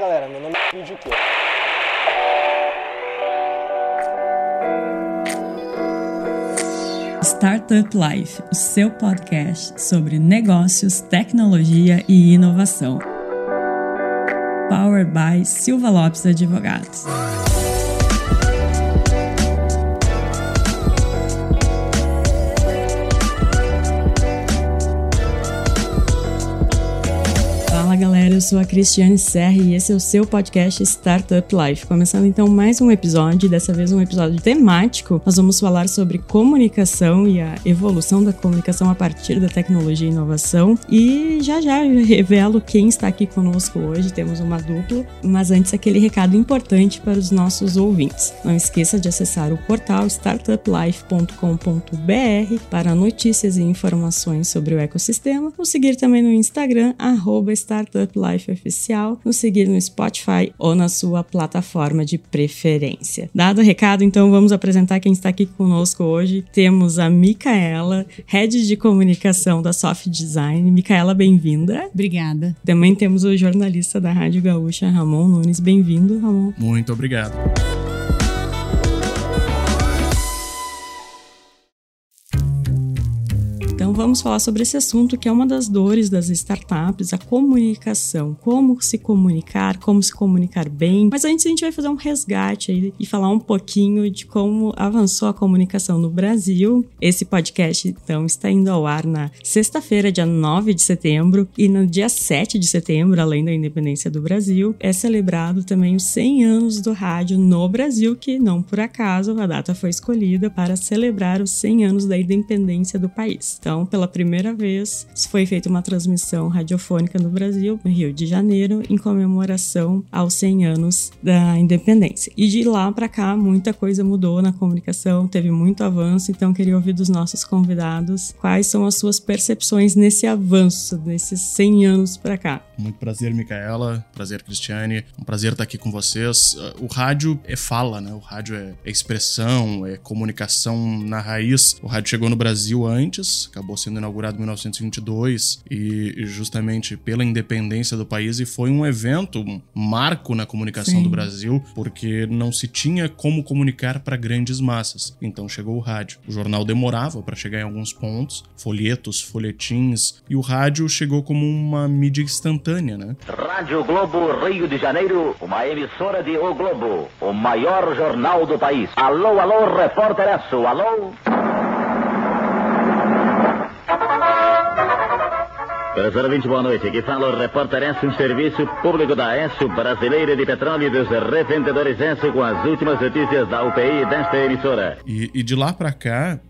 galera, meu nome é Vídeo. Startup Life, o seu podcast sobre negócios, tecnologia e inovação. Powered by Silva Lopes Advogados. Galera, eu sou a Cristiane Serra e esse é o seu podcast Startup Life. Começando então mais um episódio, dessa vez um episódio temático. Nós vamos falar sobre comunicação e a evolução da comunicação a partir da tecnologia e inovação. E já já eu revelo quem está aqui conosco hoje, temos uma dupla, mas antes aquele recado importante para os nossos ouvintes. Não esqueça de acessar o portal startuplife.com.br para notícias e informações sobre o ecossistema, ou seguir também no Instagram, arroba Startup Life Oficial, nos seguir no Spotify ou na sua plataforma de preferência. Dado o recado, então vamos apresentar quem está aqui conosco hoje. Temos a Micaela, Head de Comunicação da Soft Design. Micaela, bem-vinda. Obrigada. Também temos o jornalista da Rádio Gaúcha, Ramon Nunes. Bem-vindo, Ramon. Muito obrigado. Vamos falar sobre esse assunto que é uma das dores das startups, a comunicação, como se comunicar, como se comunicar bem. Mas antes a gente vai fazer um resgate aí e falar um pouquinho de como avançou a comunicação no Brasil. Esse podcast então está indo ao ar na sexta-feira, dia 9 de setembro, e no dia 7 de setembro, além da independência do Brasil, é celebrado também os 100 anos do rádio no Brasil, que não por acaso a data foi escolhida para celebrar os 100 anos da independência do país. Então, pela primeira vez, foi feita uma transmissão radiofônica no Brasil, no Rio de Janeiro, em comemoração aos 100 anos da independência. E de lá para cá, muita coisa mudou na comunicação, teve muito avanço, então queria ouvir dos nossos convidados quais são as suas percepções nesse avanço, desses 100 anos para cá. Muito prazer, Micaela. Prazer, Cristiane. Um prazer estar aqui com vocês. O rádio é fala, né? O rádio é expressão, é comunicação na raiz. O rádio chegou no Brasil antes, acabou sendo inaugurado em 1922 e justamente pela independência do país e foi um evento, um marco na comunicação Sim. do Brasil, porque não se tinha como comunicar para grandes massas. Então chegou o rádio. O jornal demorava para chegar em alguns pontos, folhetos, folhetins, e o rádio chegou como uma mídia instantânea, né? Rádio Globo Rio de Janeiro, uma emissora de O Globo, o maior jornal do país. Alô, alô, repórter alô. Professor 20, boa noite. Aqui fala o repórter S, um serviço público da S, Brasileira de Petróleo e dos Revendedores S, com as últimas notícias da UPI desta emissora. E, e de lá para cá,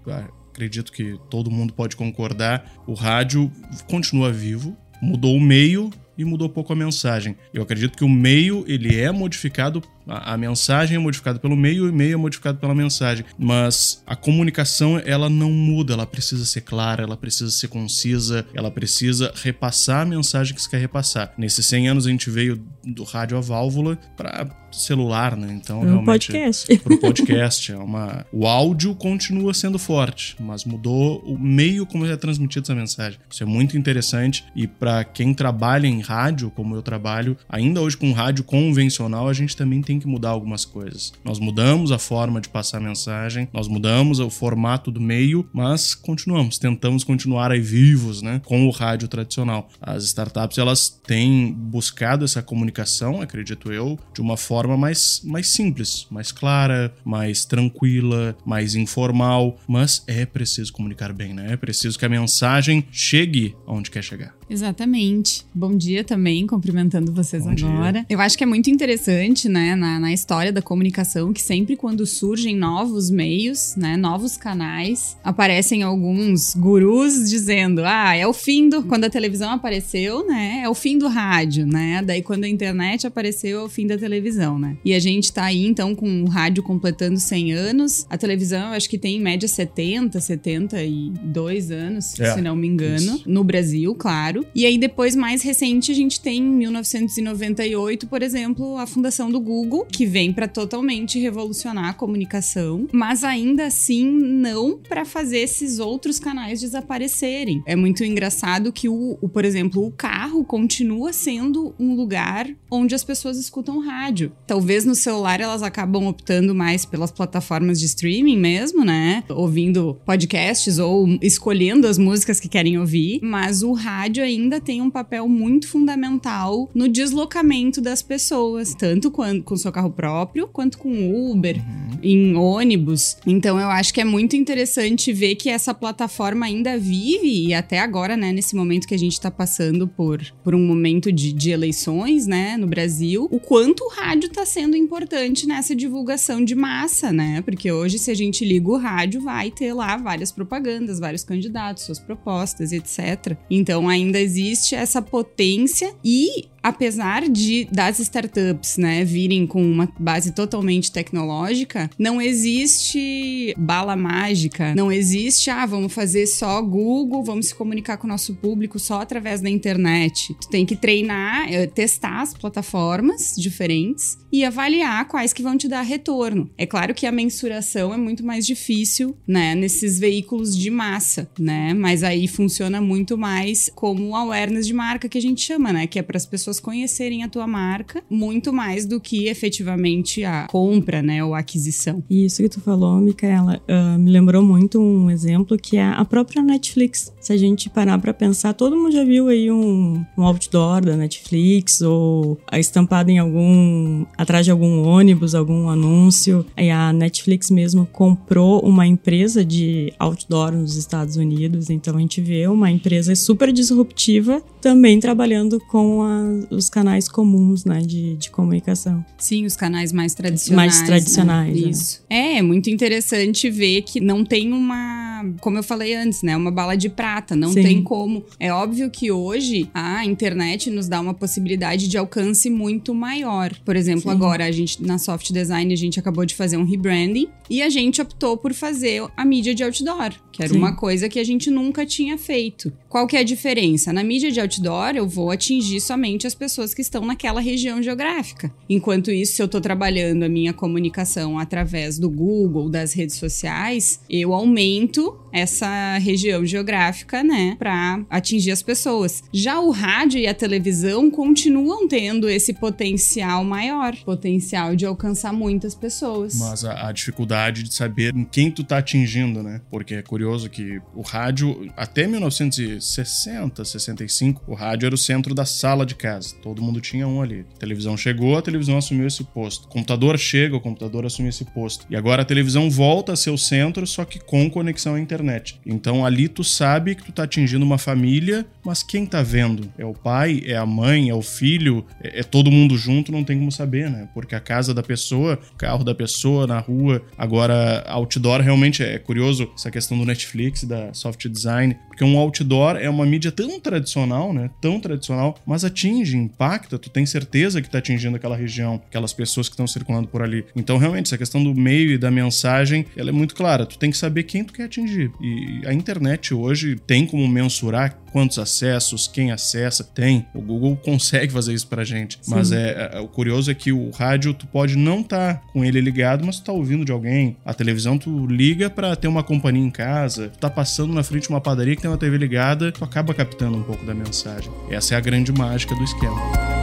acredito que todo mundo pode concordar, o rádio continua vivo, mudou o meio e mudou pouco a mensagem. Eu acredito que o meio ele é modificado a, a, mensagem é modificada pelo meio, o e-mail é modificado pela mensagem. Mas a comunicação, ela não muda, ela precisa ser clara, ela precisa ser concisa, ela precisa repassar a mensagem que se quer repassar. Nesses 100 anos a gente veio do rádio a válvula para celular, né? Então, pro realmente. Podcast. Pro podcast. É uma... O áudio continua sendo forte, mas mudou o meio como é transmitido essa mensagem. Isso é muito interessante e para quem trabalha em rádio, como eu trabalho, ainda hoje com rádio convencional, a gente também tem que mudar algumas coisas. Nós mudamos a forma de passar a mensagem, nós mudamos o formato do meio, mas continuamos, tentamos continuar aí vivos, né, com o rádio tradicional. As startups, elas têm buscado essa comunicação, acredito eu, de uma forma mais, mais simples, mais clara, mais tranquila, mais informal, mas é preciso comunicar bem, né? É preciso que a mensagem chegue onde quer chegar. Exatamente. Bom dia também, cumprimentando vocês Bom agora. Dia. Eu acho que é muito interessante, né, na, na história da comunicação, que sempre quando surgem novos meios, né, novos canais, aparecem alguns gurus dizendo: ah, é o fim do. Quando a televisão apareceu, né, é o fim do rádio, né? Daí quando a internet apareceu, é o fim da televisão, né? E a gente tá aí, então, com o rádio completando 100 anos. A televisão, eu acho que tem em média 70, 72 anos, é, se não me engano, isso. no Brasil, claro. E aí, depois, mais recente, a gente tem em 1998, por exemplo, a fundação do Google que vem para totalmente revolucionar a comunicação, mas ainda assim não para fazer esses outros canais desaparecerem. É muito engraçado que o, o, por exemplo, o carro continua sendo um lugar onde as pessoas escutam rádio. Talvez no celular elas acabam optando mais pelas plataformas de streaming mesmo, né? Ouvindo podcasts ou escolhendo as músicas que querem ouvir, mas o rádio ainda tem um papel muito fundamental no deslocamento das pessoas, tanto com, com seu carro próprio quanto com Uber, uhum. Em ônibus. Então eu acho que é muito interessante ver que essa plataforma ainda vive e até agora, né, nesse momento que a gente está passando por, por um momento de, de eleições, né, no Brasil, o quanto o rádio está sendo importante nessa divulgação de massa, né? Porque hoje, se a gente liga o rádio, vai ter lá várias propagandas, vários candidatos, suas propostas, etc. Então ainda existe essa potência e apesar de das startups, né, virem com uma base totalmente tecnológica, não existe bala mágica, não existe, ah, vamos fazer só Google, vamos se comunicar com o nosso público só através da internet. Tu tem que treinar, eh, testar as plataformas diferentes e avaliar quais que vão te dar retorno. É claro que a mensuração é muito mais difícil, né, nesses veículos de massa, né? Mas aí funciona muito mais como awareness de marca que a gente chama, né, que é para as pessoas pessoas conhecerem a tua marca muito mais do que efetivamente a compra, né, ou a aquisição. Isso que tu falou, Micaela, uh, me lembrou muito um exemplo que é a própria Netflix. Se a gente parar para pensar, todo mundo já viu aí um, um outdoor da Netflix ou estampado em algum atrás de algum ônibus, algum anúncio. E a Netflix mesmo comprou uma empresa de outdoor nos Estados Unidos, então a gente vê uma empresa super disruptiva também trabalhando com a, os canais comuns, né, de, de comunicação. Sim, os canais mais tradicionais. Mais tradicionais. Né? Isso. É, é muito interessante ver que não tem uma, como eu falei antes, né, uma bala de prata, não Sim. tem como. É óbvio que hoje a internet nos dá uma possibilidade de alcance muito maior. Por exemplo, Sim. agora a gente na Soft Design a gente acabou de fazer um rebranding e a gente optou por fazer a mídia de outdoor, que era Sim. uma coisa que a gente nunca tinha feito. Qual que é a diferença? Na mídia de outdoor eu vou atingir somente as pessoas que estão naquela região geográfica. Enquanto isso, se eu estou trabalhando a minha comunicação através do Google, das redes sociais, eu aumento essa região geográfica, né, para atingir as pessoas. Já o rádio e a televisão continuam tendo esse potencial maior, potencial de alcançar muitas pessoas. Mas a, a dificuldade de saber em quem tu tá atingindo, né? Porque é curioso que o rádio até 1960, 65, o rádio era o centro da sala de casa. Todo mundo tinha um ali. A televisão chegou, a televisão assumiu esse posto. O computador chega, o computador assume esse posto. E agora a televisão volta a ser o centro, só que com conexão à internet internet. Então ali tu sabe que tu tá atingindo uma família, mas quem tá vendo? É o pai, é a mãe, é o filho, é, é todo mundo junto, não tem como saber, né? Porque a casa da pessoa, o carro da pessoa na rua, agora outdoor realmente é curioso essa questão do Netflix, da soft design, porque um outdoor é uma mídia tão tradicional, né? Tão tradicional, mas atinge, impacta, tu tem certeza que tá atingindo aquela região, aquelas pessoas que estão circulando por ali. Então realmente essa questão do meio e da mensagem, ela é muito clara, tu tem que saber quem tu quer atingir. E a internet hoje tem como mensurar quantos acessos, quem acessa, tem. O Google consegue fazer isso pra gente. Sim. Mas é, é, o curioso é que o rádio tu pode não estar tá com ele ligado, mas tu tá ouvindo de alguém. A televisão tu liga para ter uma companhia em casa. Tu tá passando na frente de uma padaria que tem uma TV ligada, tu acaba captando um pouco da mensagem. Essa é a grande mágica do esquema.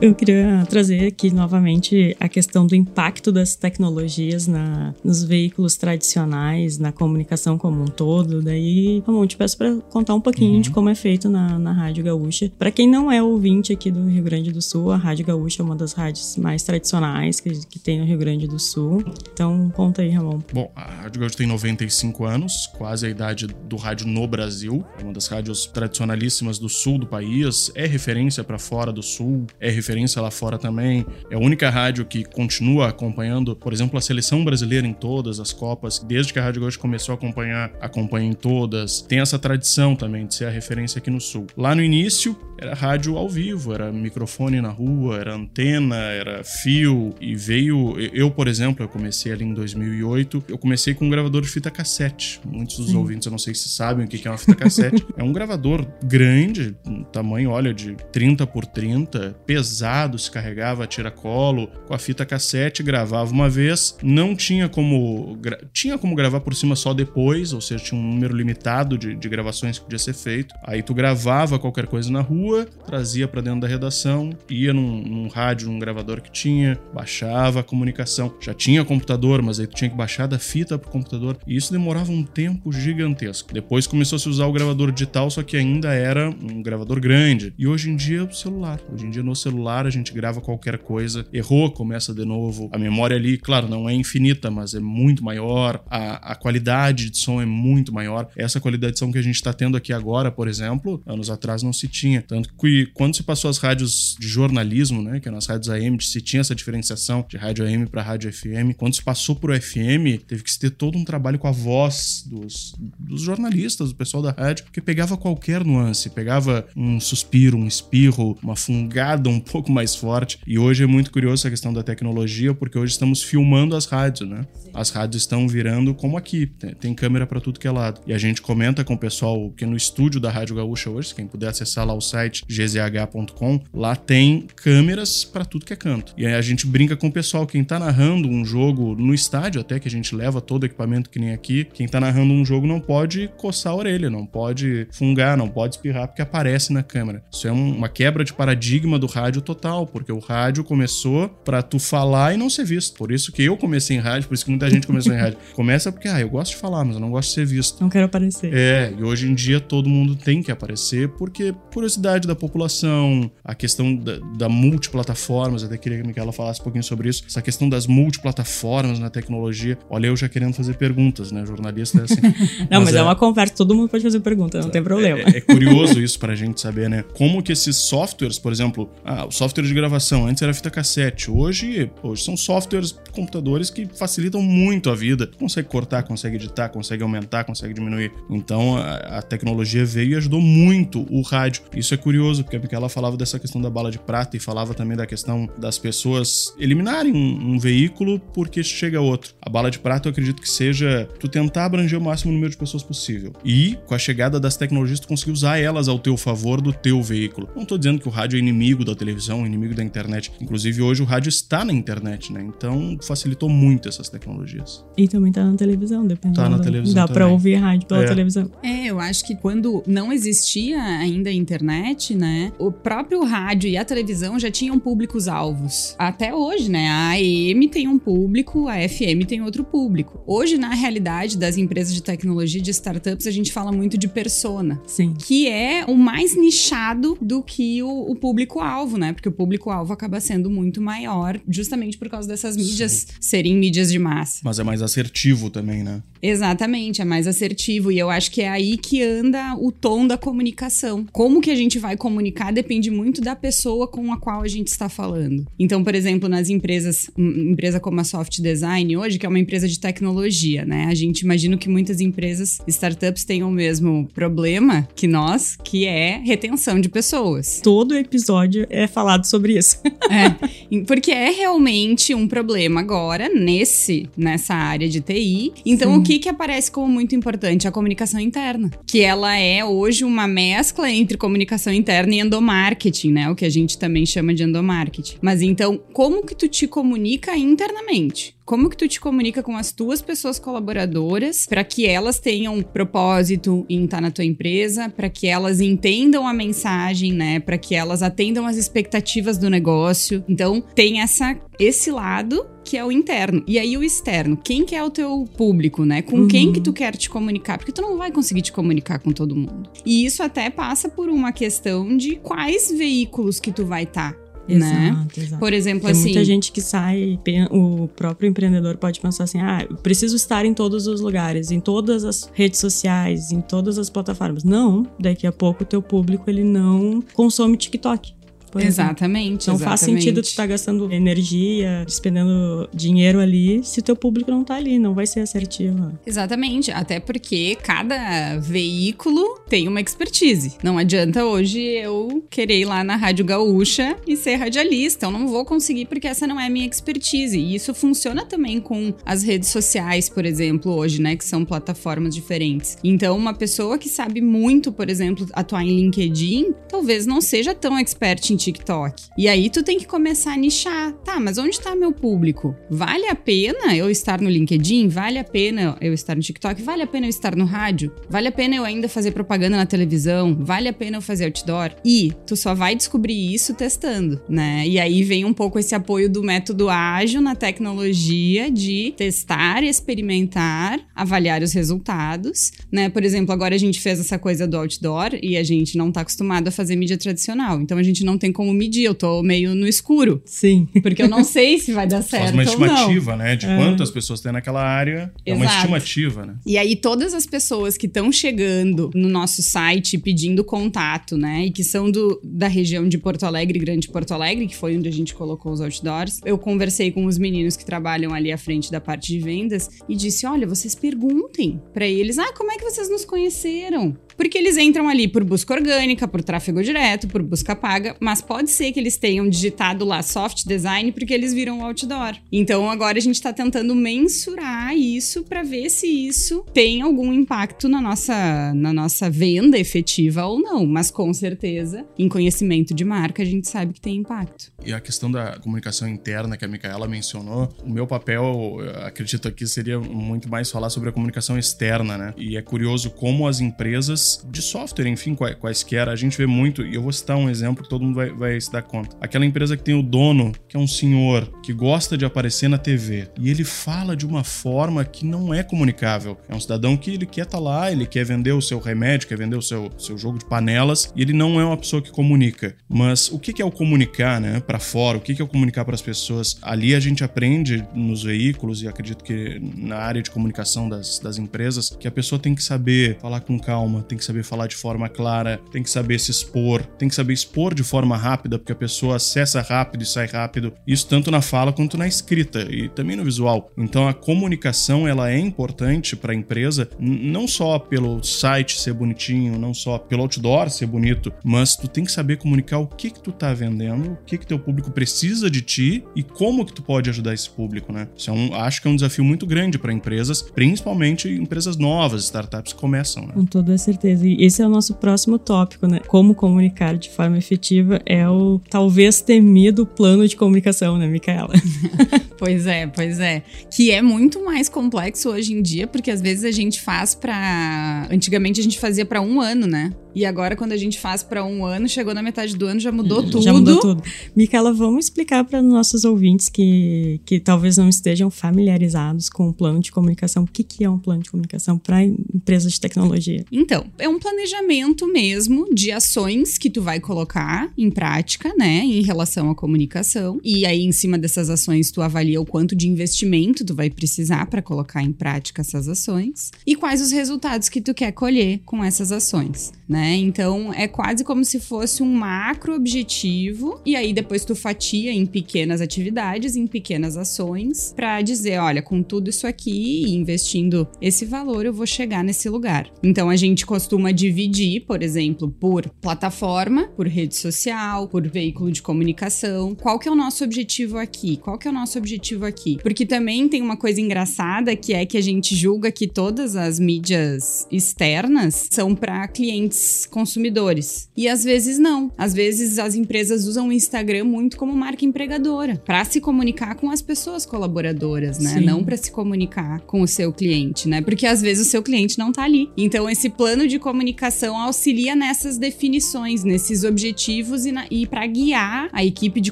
Eu queria trazer aqui novamente a questão do impacto das tecnologias na, nos veículos tradicionais, na comunicação como um todo. Daí, Ramon, te peço para contar um pouquinho uhum. de como é feito na, na Rádio Gaúcha. Para quem não é ouvinte aqui do Rio Grande do Sul, a Rádio Gaúcha é uma das rádios mais tradicionais que, que tem no Rio Grande do Sul. Então, conta aí, Ramon. Bom, a Rádio Gaúcha tem 95 anos, quase a idade do rádio no Brasil. É uma das rádios tradicionalíssimas do sul do país, é referência para fora do sul, é referência referência lá fora também. É a única rádio que continua acompanhando, por exemplo, a seleção brasileira em todas as Copas. Desde que a Rádio Gaúcha começou a acompanhar, acompanha em todas. Tem essa tradição também de ser a referência aqui no Sul. Lá no início, era rádio ao vivo, era microfone na rua, era antena, era fio e veio, eu, por exemplo, eu comecei ali em 2008, eu comecei com um gravador de fita cassete. Muitos dos Sim. ouvintes, eu não sei se sabem o que é uma fita cassete. é um gravador grande, um tamanho, olha, de 30 por 30, pesado, se carregava a tiracolo, com a fita cassete, gravava uma vez, não tinha como tinha como gravar por cima só depois, ou seja, tinha um número limitado de, de gravações que podia ser feito. Aí tu gravava qualquer coisa na rua, trazia para dentro da redação, ia num, num rádio, num gravador que tinha, baixava a comunicação. Já tinha computador, mas aí tu tinha que baixar da fita pro computador. E isso demorava um tempo gigantesco. Depois começou a se usar o gravador digital, só que ainda era um gravador grande. E hoje em dia, o celular. Hoje em dia, no celular, a gente grava qualquer coisa. Errou, começa de novo. A memória ali, claro, não é infinita, mas é muito maior. A, a qualidade de som é muito maior. Essa qualidade de som que a gente está tendo aqui agora, por exemplo, anos atrás não se tinha. Que quando se passou as rádios de jornalismo, né, que é nas rádios AM, se tinha essa diferenciação de rádio AM para rádio FM. Quando se passou pro FM, teve que se ter todo um trabalho com a voz dos, dos jornalistas, do pessoal da rádio, porque pegava qualquer nuance, pegava um suspiro, um espirro, uma fungada um pouco mais forte. E hoje é muito curioso essa questão da tecnologia, porque hoje estamos filmando as rádios, né? As rádios estão virando como aqui, tem, tem câmera para tudo que é lado. E a gente comenta com o pessoal que no estúdio da Rádio Gaúcha hoje, quem puder acessar lá o site gzh.com, lá tem câmeras para tudo que é canto. E aí a gente brinca com o pessoal, quem tá narrando um jogo no estádio, até que a gente leva todo o equipamento que nem aqui, quem tá narrando um jogo não pode coçar a orelha, não pode fungar, não pode espirrar, porque aparece na câmera. Isso é uma quebra de paradigma do rádio total, porque o rádio começou para tu falar e não ser visto. Por isso que eu comecei em rádio, por isso que muita gente começou em rádio. Começa porque, ah, eu gosto de falar, mas eu não gosto de ser visto. Não quero aparecer. É, e hoje em dia todo mundo tem que aparecer, porque curiosidade da população, a questão da, da multiplataformas, até queria que a Micaela falasse um pouquinho sobre isso, essa questão das multiplataformas na tecnologia. Olha, eu já querendo fazer perguntas, né? Jornalista é assim. não, mas, mas é, é, uma conversa, todo mundo pode fazer pergunta, não tem problema. É, é curioso isso pra gente saber, né? Como que esses softwares, por exemplo, ah, o software de gravação, antes era fita cassete, hoje, hoje são softwares, computadores que facilitam muito a vida. Consegue cortar, consegue editar, consegue aumentar, consegue diminuir. Então a, a tecnologia veio e ajudou muito o rádio. Isso é curioso, porque ela falava dessa questão da bala de prata e falava também da questão das pessoas eliminarem um, um veículo porque chega outro. A bala de prata eu acredito que seja tu tentar abranger o máximo número de pessoas possível. E com a chegada das tecnologias tu conseguir usar elas ao teu favor do teu veículo. Não tô dizendo que o rádio é inimigo da televisão, inimigo da internet. Inclusive hoje o rádio está na internet, né? Então facilitou muito essas tecnologias. E também tá na televisão, dependendo. Tá na televisão. Dá também. pra ouvir rádio pela é. televisão. É, eu acho que quando não existia ainda a internet, né? O próprio rádio e a televisão já tinham públicos-alvos. Até hoje, né? A AM tem um público, a FM tem outro público. Hoje, na realidade das empresas de tecnologia, de startups, a gente fala muito de persona. Sim. Que é o mais nichado do que o, o público-alvo, né? Porque o público-alvo acaba sendo muito maior, justamente por causa dessas mídias Sim. serem mídias de massa. Mas é mais assertivo também, né? Exatamente, é mais assertivo. E eu acho que é aí que anda o tom da comunicação. Como que a gente vai comunicar depende muito da pessoa com a qual a gente está falando. Então, por exemplo, nas empresas, empresa como a Soft Design hoje, que é uma empresa de tecnologia, né? A gente imagina que muitas empresas, startups, têm o mesmo problema que nós, que é retenção de pessoas. Todo episódio é falado sobre isso. é, porque é realmente um problema agora nesse nessa área de TI. Então, Sim. o que que aparece como muito importante? A comunicação interna, que ela é hoje uma mescla entre comunicação interna e endomarketing, né? O que a gente também chama de endomarketing. Mas então, como que tu te comunica internamente? como que tu te comunica com as tuas pessoas colaboradoras para que elas tenham propósito em estar na tua empresa, para que elas entendam a mensagem, né, para que elas atendam as expectativas do negócio. Então, tem essa esse lado que é o interno. E aí o externo, quem que é o teu público, né? Com uhum. quem que tu quer te comunicar? Porque tu não vai conseguir te comunicar com todo mundo. E isso até passa por uma questão de quais veículos que tu vai estar. Tá né? Exato, exato. Por exemplo, Tem assim. muita gente que sai, o próprio empreendedor pode pensar assim: ah, eu preciso estar em todos os lugares, em todas as redes sociais, em todas as plataformas. Não, daqui a pouco o teu público ele não consome TikTok. Por exemplo. Exatamente. Não faz exatamente. sentido tu estar gastando energia, despendendo dinheiro ali, se o teu público não tá ali, não vai ser assertivo. Exatamente, até porque cada veículo tem uma expertise. Não adianta hoje eu querer ir lá na Rádio Gaúcha e ser radialista. Eu não vou conseguir porque essa não é a minha expertise. E isso funciona também com as redes sociais, por exemplo, hoje, né? Que são plataformas diferentes. Então, uma pessoa que sabe muito, por exemplo, atuar em LinkedIn, talvez não seja tão expert em TikTok. E aí tu tem que começar a nichar. Tá, mas onde está meu público? Vale a pena eu estar no LinkedIn? Vale a pena eu estar no TikTok? Vale a pena eu estar no rádio? Vale a pena eu ainda fazer propaganda na televisão? Vale a pena eu fazer outdoor? E tu só vai descobrir isso testando, né? E aí vem um pouco esse apoio do método ágil na tecnologia de testar, experimentar, avaliar os resultados, né? Por exemplo, agora a gente fez essa coisa do outdoor e a gente não tá acostumado a fazer mídia tradicional. Então a gente não tem como medir, eu tô meio no escuro. Sim. Porque eu não sei se vai dar certo Faz uma ou não. estimativa, né? De quantas pessoas tem naquela área. É uma Exato. estimativa, né? E aí, todas as pessoas que estão chegando no nosso site pedindo contato, né? E que são do, da região de Porto Alegre, Grande Porto Alegre, que foi onde a gente colocou os outdoors. Eu conversei com os meninos que trabalham ali à frente da parte de vendas e disse: olha, vocês perguntem pra eles: ah, como é que vocês nos conheceram? Porque eles entram ali por busca orgânica, por tráfego direto, por busca paga, mas pode ser que eles tenham digitado lá soft design porque eles viram o outdoor. Então agora a gente está tentando mensurar isso para ver se isso tem algum impacto na nossa, na nossa venda efetiva ou não. Mas com certeza, em conhecimento de marca, a gente sabe que tem impacto. E a questão da comunicação interna que a Micaela mencionou, o meu papel, eu acredito aqui, seria muito mais falar sobre a comunicação externa, né? E é curioso como as empresas de software, enfim, quai- quaisquer, a gente vê muito, e eu vou citar um exemplo que todo mundo vai, vai se dar conta. Aquela empresa que tem o dono, que é um senhor, que gosta de aparecer na TV, e ele fala de uma forma que não é comunicável. É um cidadão que ele quer estar lá, ele quer vender o seu remédio, quer vender o seu, seu jogo de panelas, e ele não é uma pessoa que comunica. Mas o que é o comunicar, né, para fora? O que que é comunicar para as pessoas? Ali a gente aprende nos veículos, e acredito que na área de comunicação das, das empresas, que a pessoa tem que saber falar com calma, tem que saber falar de forma clara, tem que saber se expor, tem que saber expor de forma rápida, porque a pessoa acessa rápido e sai rápido. Isso tanto na fala quanto na escrita e também no visual. Então a comunicação ela é importante para a empresa, não só pelo site ser bonitinho, não só pelo outdoor ser bonito, mas tu tem que saber comunicar o que que tu tá vendendo, o que que teu público precisa de ti e como que tu pode ajudar esse público, né? Isso é um, acho que é um desafio muito grande para empresas, principalmente empresas novas, startups que começam, né? Com toda certeza. E esse é o nosso próximo tópico, né? Como comunicar de forma efetiva é o talvez temido plano de comunicação, né, Micaela? Pois é, pois é. Que é muito mais complexo hoje em dia, porque às vezes a gente faz pra. Antigamente a gente fazia pra um ano, né? E agora, quando a gente faz pra um ano, chegou na metade do ano, já mudou tudo. Já mudou tudo. Micaela, vamos explicar para nossos ouvintes que, que talvez não estejam familiarizados com o plano de comunicação. O que, que é um plano de comunicação para empresas de tecnologia? Então, é um planejamento mesmo de ações que tu vai colocar em prática, né, em relação à comunicação. E aí, em cima dessas ações, tu avalia o quanto de investimento tu vai precisar para colocar em prática essas ações e quais os resultados que tu quer colher com essas ações, né? Então, é quase como se fosse um macro objetivo e aí depois tu fatia em pequenas atividades, em pequenas ações, para dizer, olha, com tudo isso aqui e investindo esse valor, eu vou chegar nesse lugar. Então a gente costuma dividir, por exemplo, por plataforma, por rede social, por veículo de comunicação. Qual que é o nosso objetivo aqui? Qual que é o nosso objetivo aqui? Porque também tem uma coisa engraçada que é que a gente julga que todas as mídias externas são para clientes consumidores. E às vezes não. Às vezes as empresas usam o Instagram muito como marca empregadora, para se comunicar com as pessoas colaboradoras, né? Sim. Não para se comunicar com o seu cliente, né? Porque às vezes o seu cliente não tá ali. Então esse plano de comunicação auxilia nessas definições, nesses objetivos e, na- e para guiar a equipe de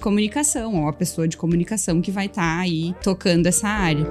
comunicação ou a pessoa de comunicação que vai estar aí tocando essa área.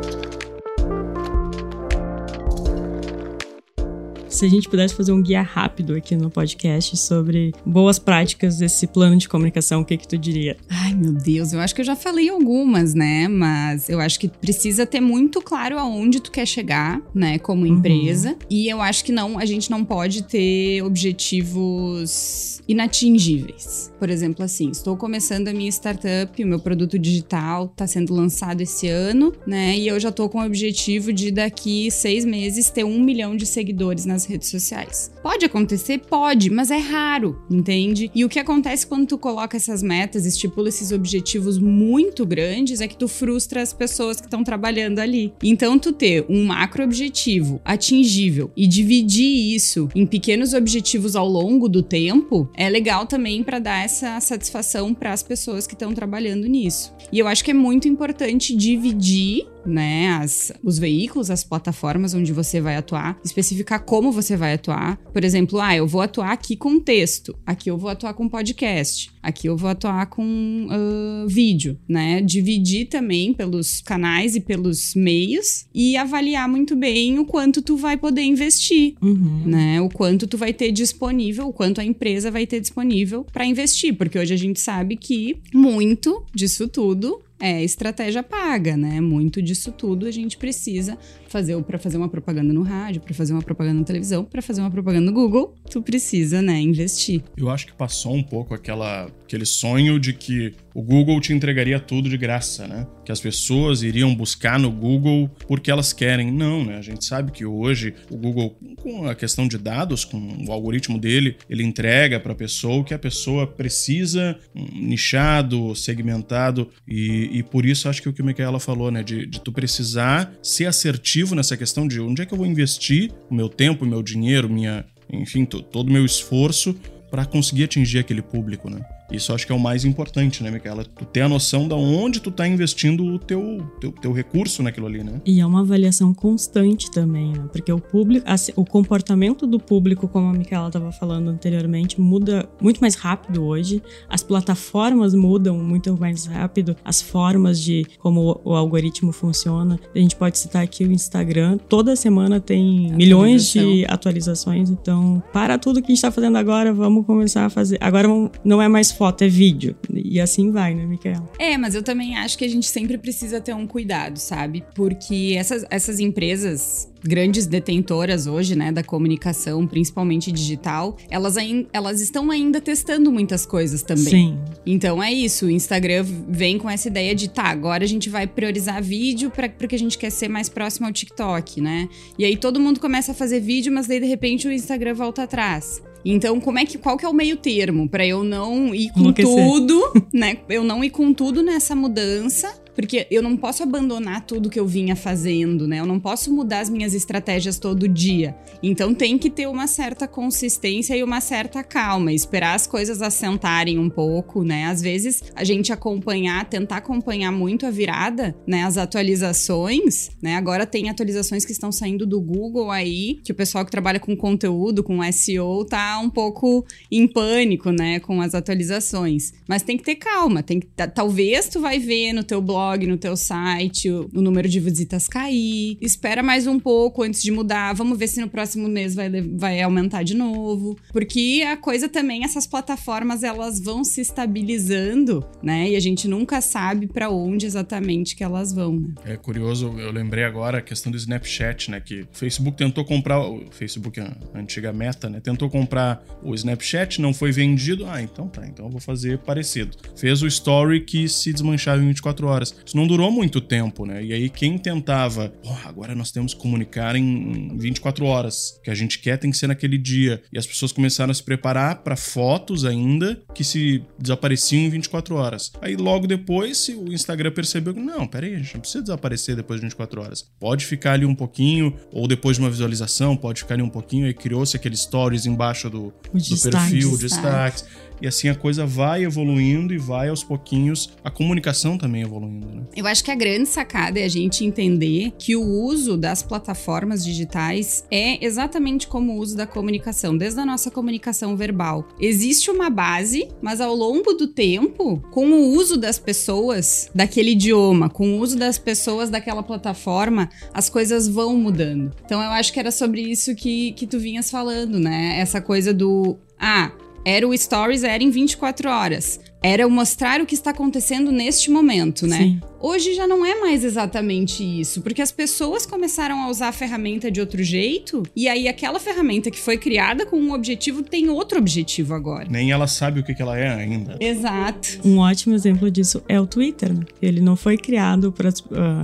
Se a gente pudesse fazer um guia rápido aqui no podcast sobre boas práticas desse plano de comunicação, o que que tu diria? Ai, meu Deus, eu acho que eu já falei algumas, né? Mas eu acho que precisa ter muito claro aonde tu quer chegar, né, como Uhum. empresa. E eu acho que não, a gente não pode ter objetivos inatingíveis. Por exemplo, assim, estou começando a minha startup, o meu produto digital está sendo lançado esse ano, né? E eu já tô com o objetivo de daqui seis meses ter um milhão de seguidores nas redes sociais. Pode acontecer? Pode, mas é raro, entende? E o que acontece quando tu coloca essas metas, estipula esses objetivos muito grandes, é que tu frustra as pessoas que estão trabalhando ali. Então, tu ter um macro objetivo atingível e dividir isso em pequenos objetivos ao longo do tempo é legal também para dar essa satisfação para as pessoas que estão trabalhando nisso. E eu acho que é muito importante dividir né, as, os veículos, as plataformas onde você vai atuar, especificar como você vai atuar. Por exemplo, ah, eu vou atuar aqui com texto, aqui eu vou atuar com podcast, aqui eu vou atuar com uh, vídeo, né? Dividir também pelos canais e pelos meios e avaliar muito bem o quanto tu vai poder investir, Uhum. né? O quanto tu vai ter disponível, o quanto a empresa vai ter disponível para investir, porque hoje a gente sabe que muito disso tudo é estratégia paga, né? Muito disso tudo a gente precisa fazer para fazer uma propaganda no rádio, para fazer uma propaganda na televisão, para fazer uma propaganda no Google, tu precisa, né, investir. Eu acho que passou um pouco aquela, aquele sonho de que o Google te entregaria tudo de graça, né? Que as pessoas iriam buscar no Google porque elas querem. Não, né? A gente sabe que hoje o Google, com a questão de dados, com o algoritmo dele, ele entrega para a pessoa o que a pessoa precisa, um, nichado, segmentado. E, e por isso acho que o que a Micaela falou, né? De, de tu precisar ser assertivo nessa questão de onde é que eu vou investir o meu tempo, o meu dinheiro, minha, enfim, to- todo o meu esforço para conseguir atingir aquele público, né? Isso acho que é o mais importante, né, Micaela? Tu ter a noção de onde tu tá investindo o teu, teu, teu recurso naquilo ali, né? E é uma avaliação constante também, né? Porque o público, o comportamento do público, como a Micaela estava falando anteriormente, muda muito mais rápido hoje. As plataformas mudam muito mais rápido. As formas de como o, o algoritmo funciona. A gente pode citar aqui o Instagram. Toda semana tem milhões de atualizações. Então, para tudo que a gente está fazendo agora, vamos começar a fazer. Agora não é mais foto, é vídeo. E assim vai, né, Micaela? É, mas eu também acho que a gente sempre precisa ter um cuidado, sabe? Porque essas, essas empresas grandes detentoras hoje, né, da comunicação, principalmente digital, elas, ain- elas estão ainda testando muitas coisas também. Sim. Então é isso, o Instagram vem com essa ideia de tá, agora a gente vai priorizar vídeo para porque a gente quer ser mais próximo ao TikTok, né? E aí todo mundo começa a fazer vídeo, mas daí de repente o Instagram volta atrás. Então, como é que qual que é o meio termo para eu não ir com tudo, né? Eu não ir com tudo nessa mudança, porque eu não posso abandonar tudo que eu vinha fazendo, né? Eu não posso mudar as minhas estratégias todo dia. Então tem que ter uma certa consistência e uma certa calma, esperar as coisas assentarem um pouco, né? Às vezes a gente acompanhar, tentar acompanhar muito a virada, né? As atualizações, né? Agora tem atualizações que estão saindo do Google aí, que o pessoal que trabalha com conteúdo, com SEO, tá um pouco em pânico, né? Com as atualizações. Mas tem que ter calma, tem que, ta- talvez tu vai ver no teu blog, no teu site, o, número de visitas cair. Espera mais um pouco antes de mudar. Vamos ver se no próximo mês vai, vai aumentar de novo. Porque a coisa também, essas plataformas, elas vão se estabilizando, né? E a gente nunca sabe pra onde exatamente que elas vão, né? É curioso, eu lembrei agora a questão do Snapchat, né? Que o Facebook tentou comprar, o Facebook, a antiga meta, né? Tentou comprar o Snapchat, não foi vendido. Ah, então tá, então eu vou fazer parecido. Fez o Story que se desmanchava em 24 horas. Isso não durou muito tempo, né? E aí quem tentava, "Pô, agora nós temos que comunicar em 24 horas. Que a gente quer tem que ser naquele dia. E as pessoas começaram a se preparar para fotos ainda que se desapareciam em 24 horas. Aí logo depois o Instagram percebeu que não, peraí, a gente não precisa desaparecer depois de 24 horas. Pode ficar ali um pouquinho, ou depois de uma visualização, pode ficar ali um pouquinho. Aí criou-se aqueles stories embaixo do, do destaques. perfil, destaques. E assim a coisa vai evoluindo e vai aos pouquinhos a comunicação também evoluindo, né? Eu acho que a grande sacada é a gente entender que o uso das plataformas digitais é exatamente como o uso da comunicação, desde a nossa comunicação verbal. Existe uma base, mas ao longo do tempo, com o uso das pessoas daquele idioma, com o uso das pessoas daquela plataforma, as coisas vão mudando. Então eu acho que era sobre isso que, que tu vinhas falando, né? Essa coisa do. Ah, era o Stories, era em 24 horas. Era mostrar o que está acontecendo neste momento, né? Sim. Hoje já não é mais exatamente isso, porque as pessoas começaram a usar a ferramenta de outro jeito, e aí aquela ferramenta que foi criada com um objetivo tem outro objetivo agora. Nem ela sabe o que, ela é ainda. Exato. Um ótimo exemplo disso é o Twitter. né? Ele não foi criado para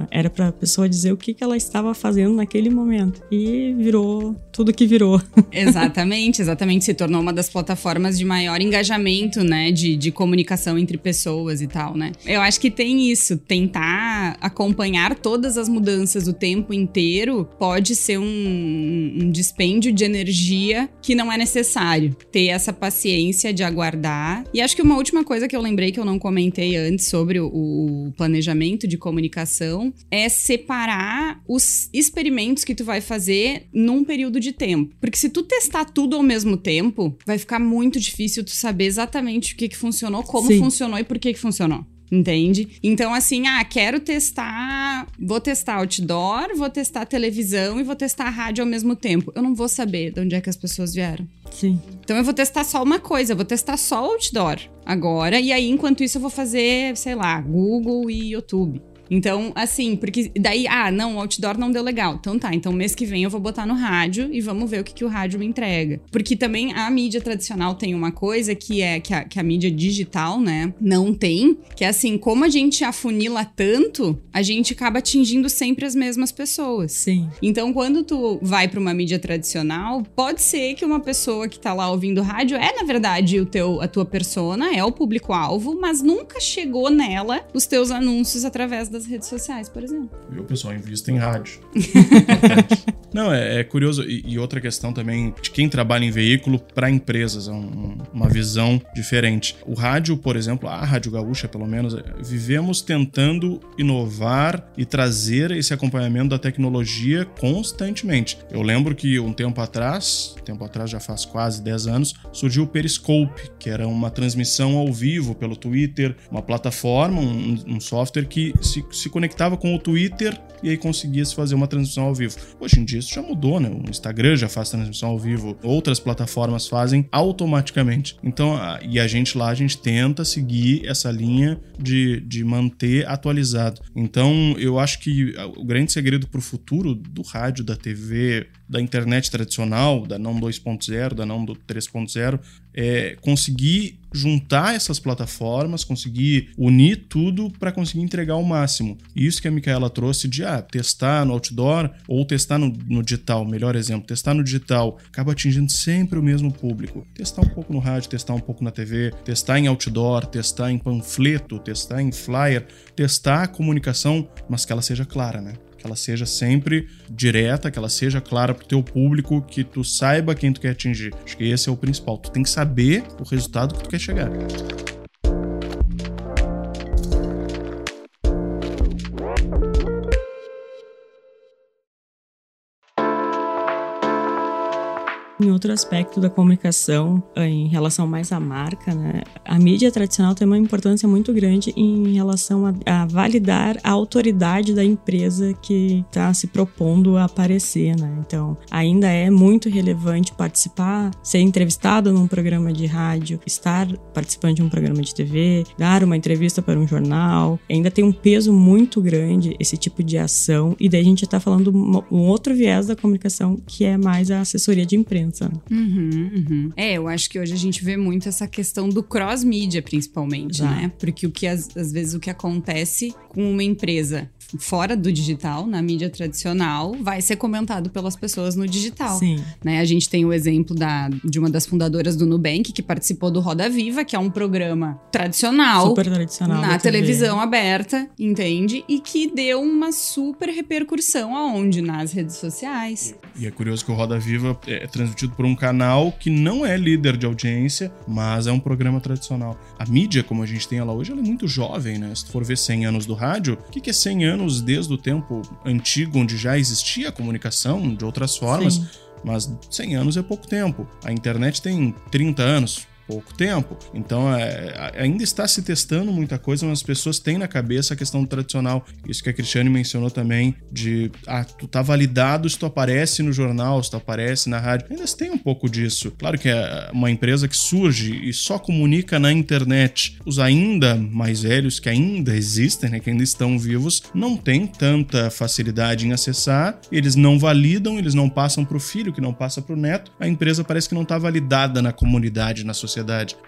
era para a pessoa dizer o que, que ela estava fazendo naquele momento e virou tudo que virou. Exatamente, exatamente. Se tornou uma das plataformas de maior engajamento, né? De, de comunicação entre pessoas e tal, né? Eu acho que tem isso. Tentar acompanhar todas as mudanças o tempo inteiro pode ser um, um dispêndio de energia que não é necessário. Ter essa paciência de aguardar. E acho que uma última coisa que eu lembrei que eu não comentei antes sobre o, o planejamento de comunicação é separar os experimentos que tu vai fazer num período de tempo. Porque se tu testar tudo ao mesmo tempo, vai ficar muito difícil tu saber exatamente o que, que funcionou, como Sim. funcionou e por que, que funcionou. Entende? Então, assim, ah, quero testar. Vou testar outdoor, vou testar televisão e vou testar rádio ao mesmo tempo. Eu não vou saber de onde é que as pessoas vieram. Sim. Então eu vou testar só uma coisa, eu vou testar só outdoor agora. E aí, enquanto isso, eu vou fazer, sei lá, Google e YouTube. Então, assim, porque daí, ah, não, o outdoor não deu legal. Então tá, então mês que vem eu vou botar no rádio e vamos ver o que, que o rádio me entrega. Porque também a mídia tradicional tem uma coisa que é que a, que a mídia digital, né, não tem, que é assim, como a gente afunila tanto, a gente acaba atingindo sempre as mesmas pessoas. Sim. Então, quando tu vai pra uma mídia tradicional, pode ser que uma pessoa que tá lá ouvindo rádio é, na verdade, o teu, a tua persona, é o público-alvo, mas nunca chegou nela os teus anúncios através das redes sociais, por exemplo. Viu, pessoal? Invista em rádio. Não, é, é curioso. E, e outra questão também de quem trabalha em veículo para empresas, é um- um- uma visão diferente. O rádio, por exemplo, a Rádio Gaúcha, pelo menos, vivemos tentando inovar e trazer esse acompanhamento da tecnologia constantemente. Eu lembro que um tempo atrás, tempo atrás já faz quase 10 anos, surgiu o Periscope, que era uma transmissão ao vivo pelo Twitter, uma plataforma, um, um software que se, se conectava com o Twitter e aí conseguia se fazer uma transmissão ao vivo. Hoje em dia isso já mudou, né? O Instagram já faz transmissão ao vivo, outras plataformas fazem automaticamente. Então, e a gente lá, a gente tenta seguir essa linha de, de manter atualizado. Então, eu acho que a- o grande segredo para o futuro do rádio, da TV, da internet tradicional, da não 2.0, da não do 3.0, é conseguir juntar essas plataformas, conseguir unir tudo para conseguir entregar o máximo. E isso que a Micaela trouxe de ah, testar no outdoor ou testar no, no digital, melhor exemplo, testar no digital, acaba atingindo sempre o mesmo público. Testar um pouco no rádio, testar um pouco na TV, testar em outdoor, testar em panfleto, testar em flyer, testar a comunicação, mas que ela seja clara, né? Que ela seja sempre direta, que ela seja clara pro teu público, que tu saiba quem tu quer atingir. Acho que esse é o principal. Tu tem que saber o resultado que tu quer chegar. Em outro aspecto da comunicação, eh, em relação mais à marca, né, a mídia tradicional tem uma importância muito grande em relação a, a validar a autoridade da empresa que está se propondo a aparecer. Né? Então, ainda é muito relevante participar, ser entrevistado num programa de rádio, estar participando de um programa de TV, dar uma entrevista para um jornal. Ainda tem um peso muito grande esse tipo de ação. E daí a gente está falando um um outro viés da comunicação, que é mais a assessoria de imprensa. Uhum, uhum. É, eu acho que hoje a gente vê muito essa questão do cross-mídia, principalmente, né? Porque o que às, às vezes o que acontece com uma empresa fora do digital, na mídia tradicional, vai ser comentado pelas pessoas no digital. Sim. Né? A gente tem o exemplo da, de uma das fundadoras do Nubank, que participou do Roda Viva, que é um programa tradicional. Super tradicional. na da TV. televisão aberta, entende? E que deu uma super repercussão aonde? Nas redes sociais. E é curioso que o Roda Viva é transmitido por um canal que não é líder de audiência, mas é um programa tradicional. A mídia, como a gente tem ela hoje, ela é muito jovem, né? Se tu for ver 100 anos do rádio, o que que é 100 anos desde o tempo antigo, onde já existia comunicação de outras formas? Sim. Mas 100 anos é pouco tempo. A internet tem 30 anos. Pouco tempo. Então, é, ainda está se testando muita coisa, mas as pessoas têm na cabeça a questão tradicional. Isso que a Cristiane mencionou também, de ah, tu tá validado se tu aparece no jornal, se tu aparece na rádio. Ainda tem um pouco disso. Claro que é uma empresa que surge e só comunica na internet. Os ainda mais velhos, que ainda existem, né, que ainda estão vivos, não têm tanta facilidade em acessar, eles não validam, eles não passam para o filho, que não passa para o neto. A empresa parece que não está validada na comunidade, na sociedade.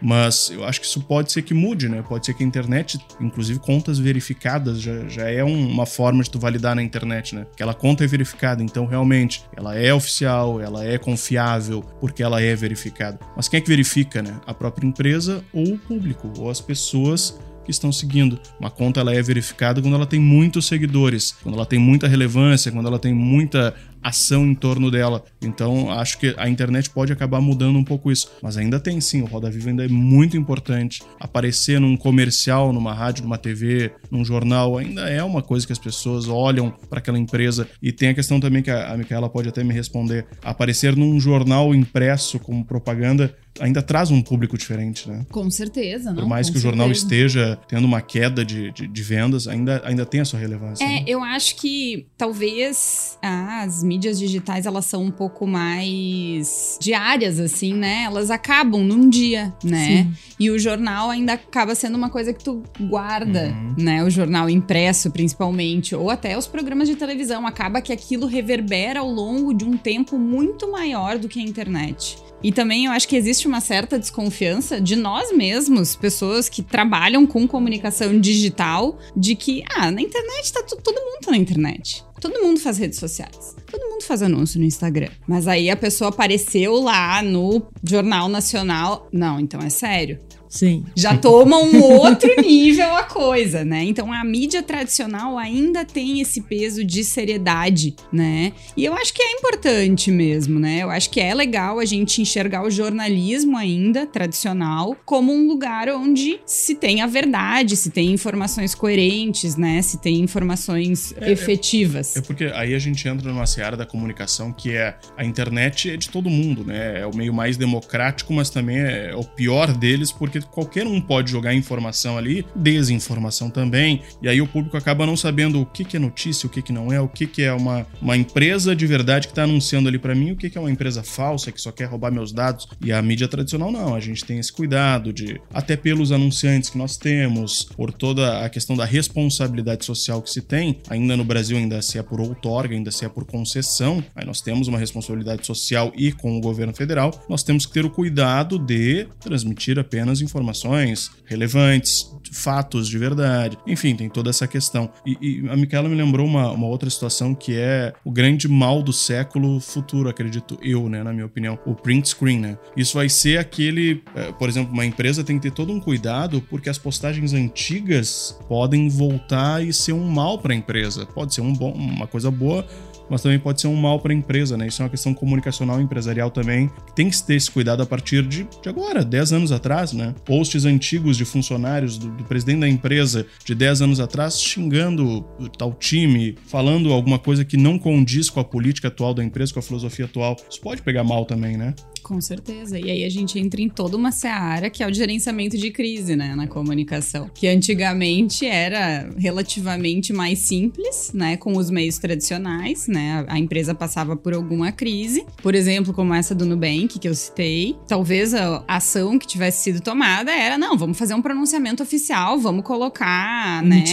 Mas eu acho que isso pode ser que mude, né? Pode ser que a internet, inclusive contas verificadas, já, já é uma forma de tu validar na internet, né? Aquela conta é verificada, então realmente ela é oficial, ela é confiável, porque ela é verificada. Mas quem é que verifica, né? A própria empresa ou o público, ou as pessoas que estão seguindo. Uma conta ela é verificada quando ela tem muitos seguidores, quando ela tem muita relevância, quando ela tem muita ação em torno dela. Então, acho que a internet pode acabar mudando um pouco isso. Mas ainda tem sim, o Roda Viva ainda é muito importante. Aparecer num comercial, numa rádio, numa TV, num jornal, ainda é uma coisa que as pessoas olham para aquela empresa. E tem a questão também que a, a Micaela pode até me responder. Aparecer num jornal impresso como propaganda ainda traz um público diferente, né? Com certeza, não. Por mais que o jornal esteja tendo uma queda de, de, de, vendas, ainda, ainda tem a sua relevância. É, né? eu acho que talvez as mídias digitais elas são um pouco mais diárias, assim, né? Elas acabam num dia, né? Sim. E o jornal ainda acaba sendo uma coisa que tu guarda, uhum. né? O jornal impresso, principalmente, ou até os programas de televisão. Acaba que aquilo reverbera ao longo de um tempo muito maior do que a internet. E também eu acho que existe uma certa desconfiança de nós mesmos, pessoas que trabalham com comunicação digital, de que, ah, na internet tá todo mundo tá na internet. Todo mundo faz redes sociais. Todo mundo faz anúncio no Instagram. Mas aí a pessoa apareceu lá no Jornal Nacional. Não, então é sério. Sim. Já toma um outro nível a coisa, né? Então a mídia tradicional ainda tem esse peso de seriedade, né? E eu acho que é importante mesmo, né? Eu acho que é legal a gente enxergar o jornalismo ainda tradicional como um lugar onde se tem a verdade, se tem informações coerentes, né? Se tem informações é, efetivas. É, é porque aí a gente entra numa seara da comunicação que é a internet é de todo mundo, né? É o meio mais democrático, mas também é o pior deles porque qualquer um pode jogar informação ali, desinformação também, e aí o público acaba não sabendo o que, que é notícia, o que, que não é, o que, que é uma, uma empresa de verdade que está anunciando ali para mim, o que, que é uma empresa falsa que só quer roubar meus dados. E a mídia tradicional não, a gente tem esse cuidado de, até pelos anunciantes que nós temos, por toda a questão da responsabilidade social que se tem, ainda no Brasil, ainda se é por outorga, ainda se é por concessão, aí nós temos uma responsabilidade social e com o governo federal, nós temos que ter o cuidado de transmitir apenas informações relevantes, fatos de verdade. Enfim, tem toda essa questão. E, e a Micaela me lembrou uma, uma, outra situação que é o grande mal do século futuro, acredito eu, né, na minha opinião, o print screen, né? Isso vai ser aquele, é, por exemplo, uma empresa tem que ter todo um cuidado porque as postagens antigas podem voltar e ser um mal para a empresa. Pode ser um bom, uma coisa boa, mas também pode ser um mal para a empresa, né? Isso é uma questão comunicacional empresarial também. Tem que ter esse cuidado a partir de, de agora, 10 anos atrás, né? Posts antigos de funcionários do, do, presidente da empresa de 10 anos atrás xingando tal time, falando alguma coisa que não condiz com a política atual da empresa, com a filosofia atual. Isso pode pegar mal também, né? Com certeza. E aí a gente entra em toda uma seara que é o gerenciamento de crise, né, na comunicação. Que antigamente era relativamente mais simples, né, com os meios tradicionais, né? A empresa passava por alguma crise, por exemplo, como essa do Nubank que eu citei. Talvez a ação que tivesse sido tomada era, não, vamos fazer um pronunciamento oficial, vamos colocar, né,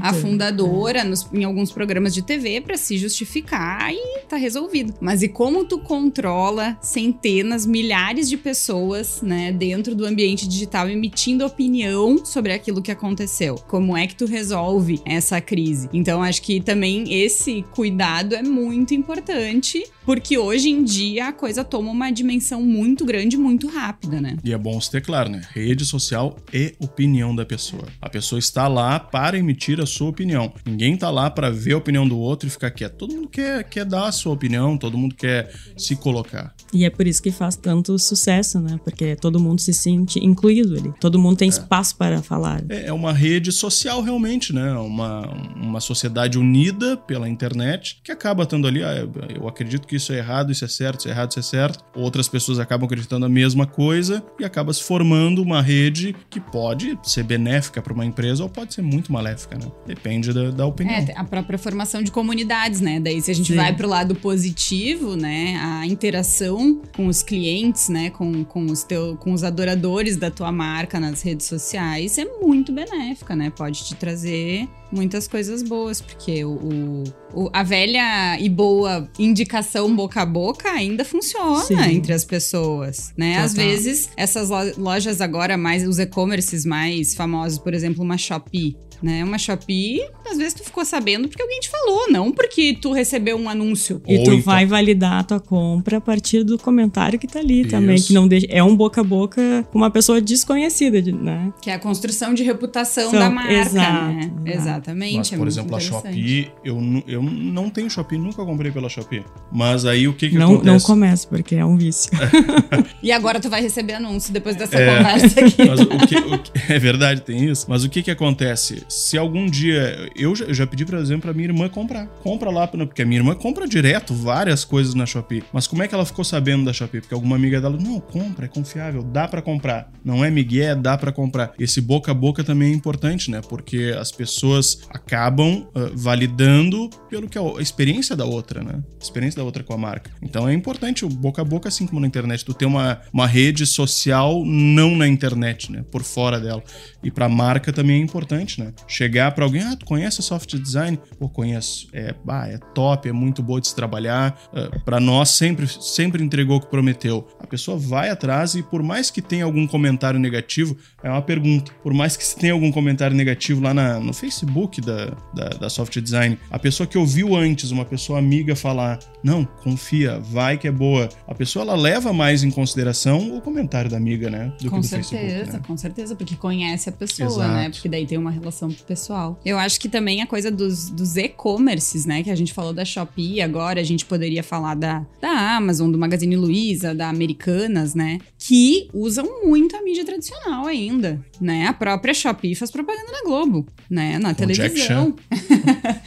a fundadora nos, em alguns programas de TV para se justificar e tá resolvido. Mas e como tu controla sem ter centenas, milhares de pessoas, né, dentro do ambiente digital emitindo opinião sobre aquilo que aconteceu. Como é que tu resolve essa crise? Então, acho que também esse cuidado é muito importante porque hoje em dia a coisa toma uma dimensão muito grande, muito rápida, né? E é bom se ter claro, né? Rede social é opinião da pessoa. A pessoa está lá para emitir a sua opinião. Ninguém está lá para ver a opinião do outro e ficar quieto. Todo mundo quer, quer dar sua opinião, todo mundo quer se colocar. E é por isso que faz tanto sucesso, né? Porque todo mundo se sente incluído ali. Todo mundo tem espaço para falar. É, é uma rede social realmente, né? Uma, uma sociedade unida pela internet que acaba estando ali, ah, eu- eu acredito que isso é errado, isso é certo, isso é errado, isso é certo. Outras pessoas acabam acreditando a mesma coisa e acaba se formando uma rede que pode ser benéfica para uma empresa ou pode ser muito maléfica, né? Depende da, da opinião. É, a própria formação de comunidades, né? Daí, se a gente Sim. vai pro lado positivo, né? A interação com os clientes, né? Com, com, os teu, com os adoradores da tua marca nas redes sociais é muito benéfica, né? Pode te trazer muitas coisas boas, porque o, o- a velha e boa indicação boca a boca ainda funciona Sim. entre as pessoas, né? Às Total. vezes, essas lo- lojas agora mais, os e-commerces mais famosos, por exemplo, uma Shopee, né? Uma Shopee, às vezes tu ficou sabendo porque alguém te falou, não porque tu recebeu um anúncio. E Ou tu então- vai validar a tua compra a partir do comentário que tá ali também. Isso. Que não deixa. É um boca a boca com uma pessoa desconhecida, de- né? Que é a construção de reputação São- da marca, exato, né? exato. Exatamente. Mas, é por exemplo, a. Shopee, eu, eu não tenho Shopee, nunca comprei pela Shopee. Mas aí o que que Não, não acontece? começa, porque é um vício. E agora tu vai receber anúncio depois dessa É. conversa aqui. Mas o que, o que- é verdade, tem isso. Mas o que que acontece? Se algum dia. Eu já, eu já pedi, por exemplo, pra minha irmã comprar. Compra lá, porque a minha irmã compra direto várias coisas na Shopee. Mas como é que ela ficou sabendo da Shopee? Porque alguma amiga dela, não, compra, é confiável, dá pra comprar. Não é migué, dá pra comprar. Esse boca a boca também é importante, né? Porque as pessoas acabam ah, validando pelo que a experiência da outra, né? A experiência da outra com a marca. Então é importante o boca a boca, assim como na internet, tu ter uma, uma rede social não na internet, né? Por fora dela. E pra marca também é importante, né? Chegar pra alguém, ah, tu conhece a soft design? Pô, conheço. É, bah, é top, é muito boa de se trabalhar. Ah, Pra nós sempre, sempre entregou o que prometeu. A pessoa vai atrás e por mais que tenha algum comentário negativo, é uma pergunta. Por mais que tenha algum comentário negativo lá na- no Facebook da, da, da soft design, a pessoa que ouviu antes, uma pessoa amiga falar, não, confia, vai que é boa. A pessoa ela leva mais em consideração o comentário da amiga, né? Do Com que do certeza, Facebook. Né? com certeza, porque conhece a pessoa, Exato. né? Porque daí tem uma relação pessoal. Eu acho que também a coisa dos, dos e-commerces, né? Que a gente falou da Shopee, agora a gente poderia falar da, da Amazon, do Magazine Luiza, da Americanas, né? Que usam muito a mídia tradicional ainda, né? A própria Shopee faz propaganda na Globo, né? Na televisão.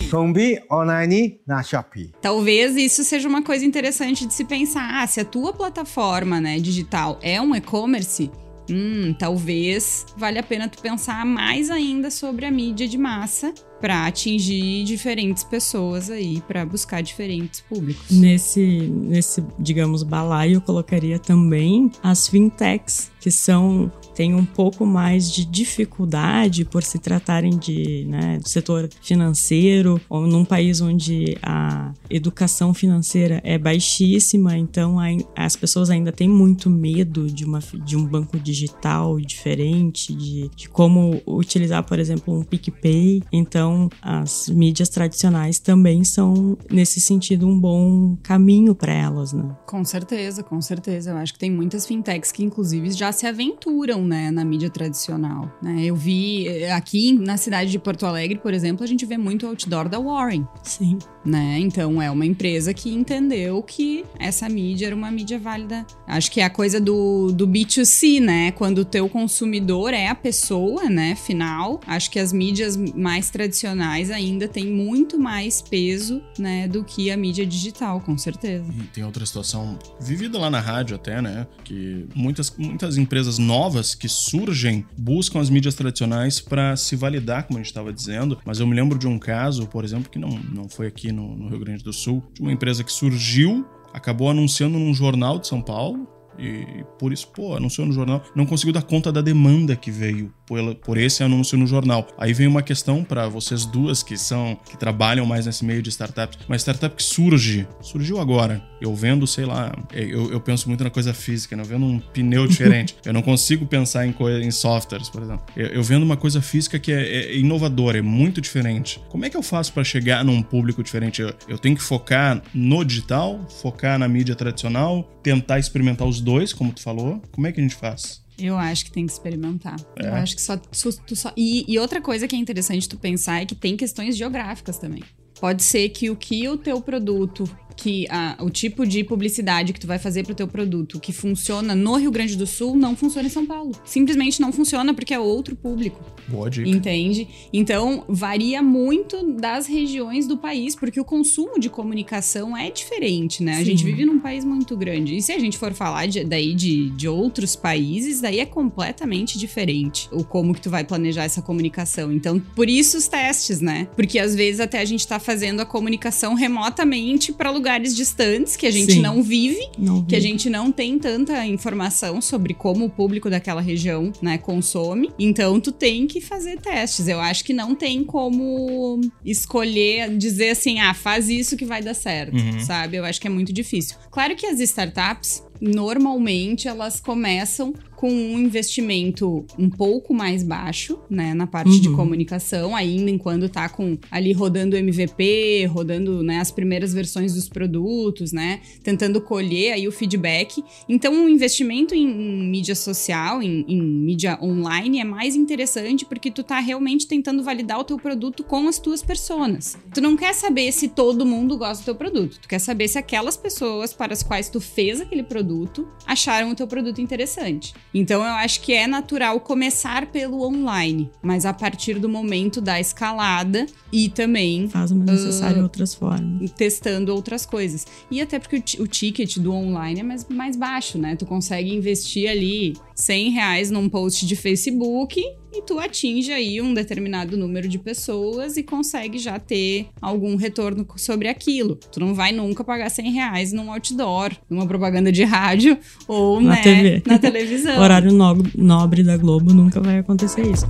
Kombi online na Shopee. Talvez isso seja uma coisa interessante de se pensar. Ah, se a tua plataforma né, digital é um e-commerce, hum, talvez valha a pena tu pensar mais ainda sobre a mídia de massa para atingir diferentes pessoas aí, para buscar diferentes públicos. Nesse, nesse, digamos, balaio, eu colocaria também as fintechs, que são têm um pouco mais de dificuldade por se tratarem de, né, do setor financeiro, ou num país onde a educação financeira é baixíssima, então as pessoas ainda têm muito medo de, uma, de um banco digital diferente, de, de como utilizar, por exemplo, um PicPay. Então, as mídias tradicionais também são, nesse sentido, um bom caminho para elas, né? Com certeza, com certeza. Eu acho que tem muitas fintechs que, inclusive, já se aventuram, né, na mídia tradicional. Né? Eu vi eh, aqui na cidade de Porto Alegre, por exemplo, a gente vê muito outdoor da Warren. Sim. né? Então é uma empresa que entendeu que essa mídia era uma mídia válida. Acho que é a coisa do, do B2C, né? Quando o teu consumidor é a pessoa, né? Final. Acho que as mídias mais tradicionais ainda têm muito mais peso, né? Do que a mídia digital, com certeza. E tem outra situação vivida lá na rádio até, né? Que muitas, muitas empresas novas que surgem buscam as mídias tradicionais para se validar, como a gente estava dizendo. Mas eu me lembro de um caso, por exemplo, que não, não foi aqui no, no Rio Grande do Sul, de uma empresa que surgiu, acabou anunciando num jornal de São Paulo. E por isso, pô, anunciou no jornal, não conseguiu dar conta da demanda que veio por, por esse anúncio no jornal. Aí vem uma questão para vocês duas que são que trabalham mais nesse meio de startups. Uma startup que surge, surgiu agora. Eu vendo, sei lá, eu, eu penso muito na coisa física, né? eu vendo um pneu diferente. eu não consigo pensar em, coisa, em softwares, por exemplo. Eu, eu vendo uma coisa física que é, é inovadora, é muito diferente. Como é que eu faço para chegar num público diferente? Eu, eu tenho que focar no digital, focar na mídia tradicional, tentar experimentar os dois, como tu falou. Como é que a gente faz? Eu acho que tem que experimentar. É. Eu acho que só, tu só. E, e outra coisa que é interessante tu pensar é que tem questões geográficas também. Pode ser que o que o teu produto que a, o tipo de publicidade que tu vai fazer pro teu produto que funciona no Rio Grande do Sul não funciona em São Paulo. Simplesmente não funciona porque é outro público. Boa dica. Entende? Então, varia muito das regiões do país, porque o consumo de comunicação é diferente, né? A Sim. gente vive num país muito grande. E se a gente for falar de- daí de, de outros países, daí é completamente diferente o como que tu vai planejar essa comunicação. Então, por isso os testes, né? Porque às vezes até a gente tá fazendo a comunicação remotamente para lugares distantes que a gente Sim. não vive Não que a gente não tem tanta informação sobre como o público daquela região, né, consome. Então tu tem que fazer testes. Eu acho que não tem como escolher, dizer assim, ah, faz isso que vai dar certo, Uhum. sabe? Eu acho que é muito difícil. Claro que as startups normalmente elas começam com um investimento um pouco mais baixo, né, na parte de Uhum. comunicação, ainda enquanto tá com ali rodando MVP, rodando, né, as primeiras versões dos produtos, né, tentando colher aí o feedback. Então, o investimento em, em mídia social, em, em mídia online é mais interessante porque tu tá realmente tentando validar o teu produto com as tuas personas. Tu não quer saber se todo mundo gosta do teu produto, tu quer saber se aquelas pessoas para as quais tu fez aquele produto acharam o teu produto interessante. Então eu acho que é natural começar pelo online, mas a partir do momento da escalada e também Faz o necessário Ah, outras formas. testando outras coisas. E até porque o, o ticket do online é mais, mais baixo, né? Tu consegue investir ali 100 reais num post de Facebook e tu atinge aí um determinado número de pessoas e consegue já ter algum retorno sobre aquilo. Tu não vai nunca pagar 100 reais num outdoor, numa propaganda de rádio ou Na né, TV. na televisão. Horário no- nobre da Globo nunca vai acontecer isso.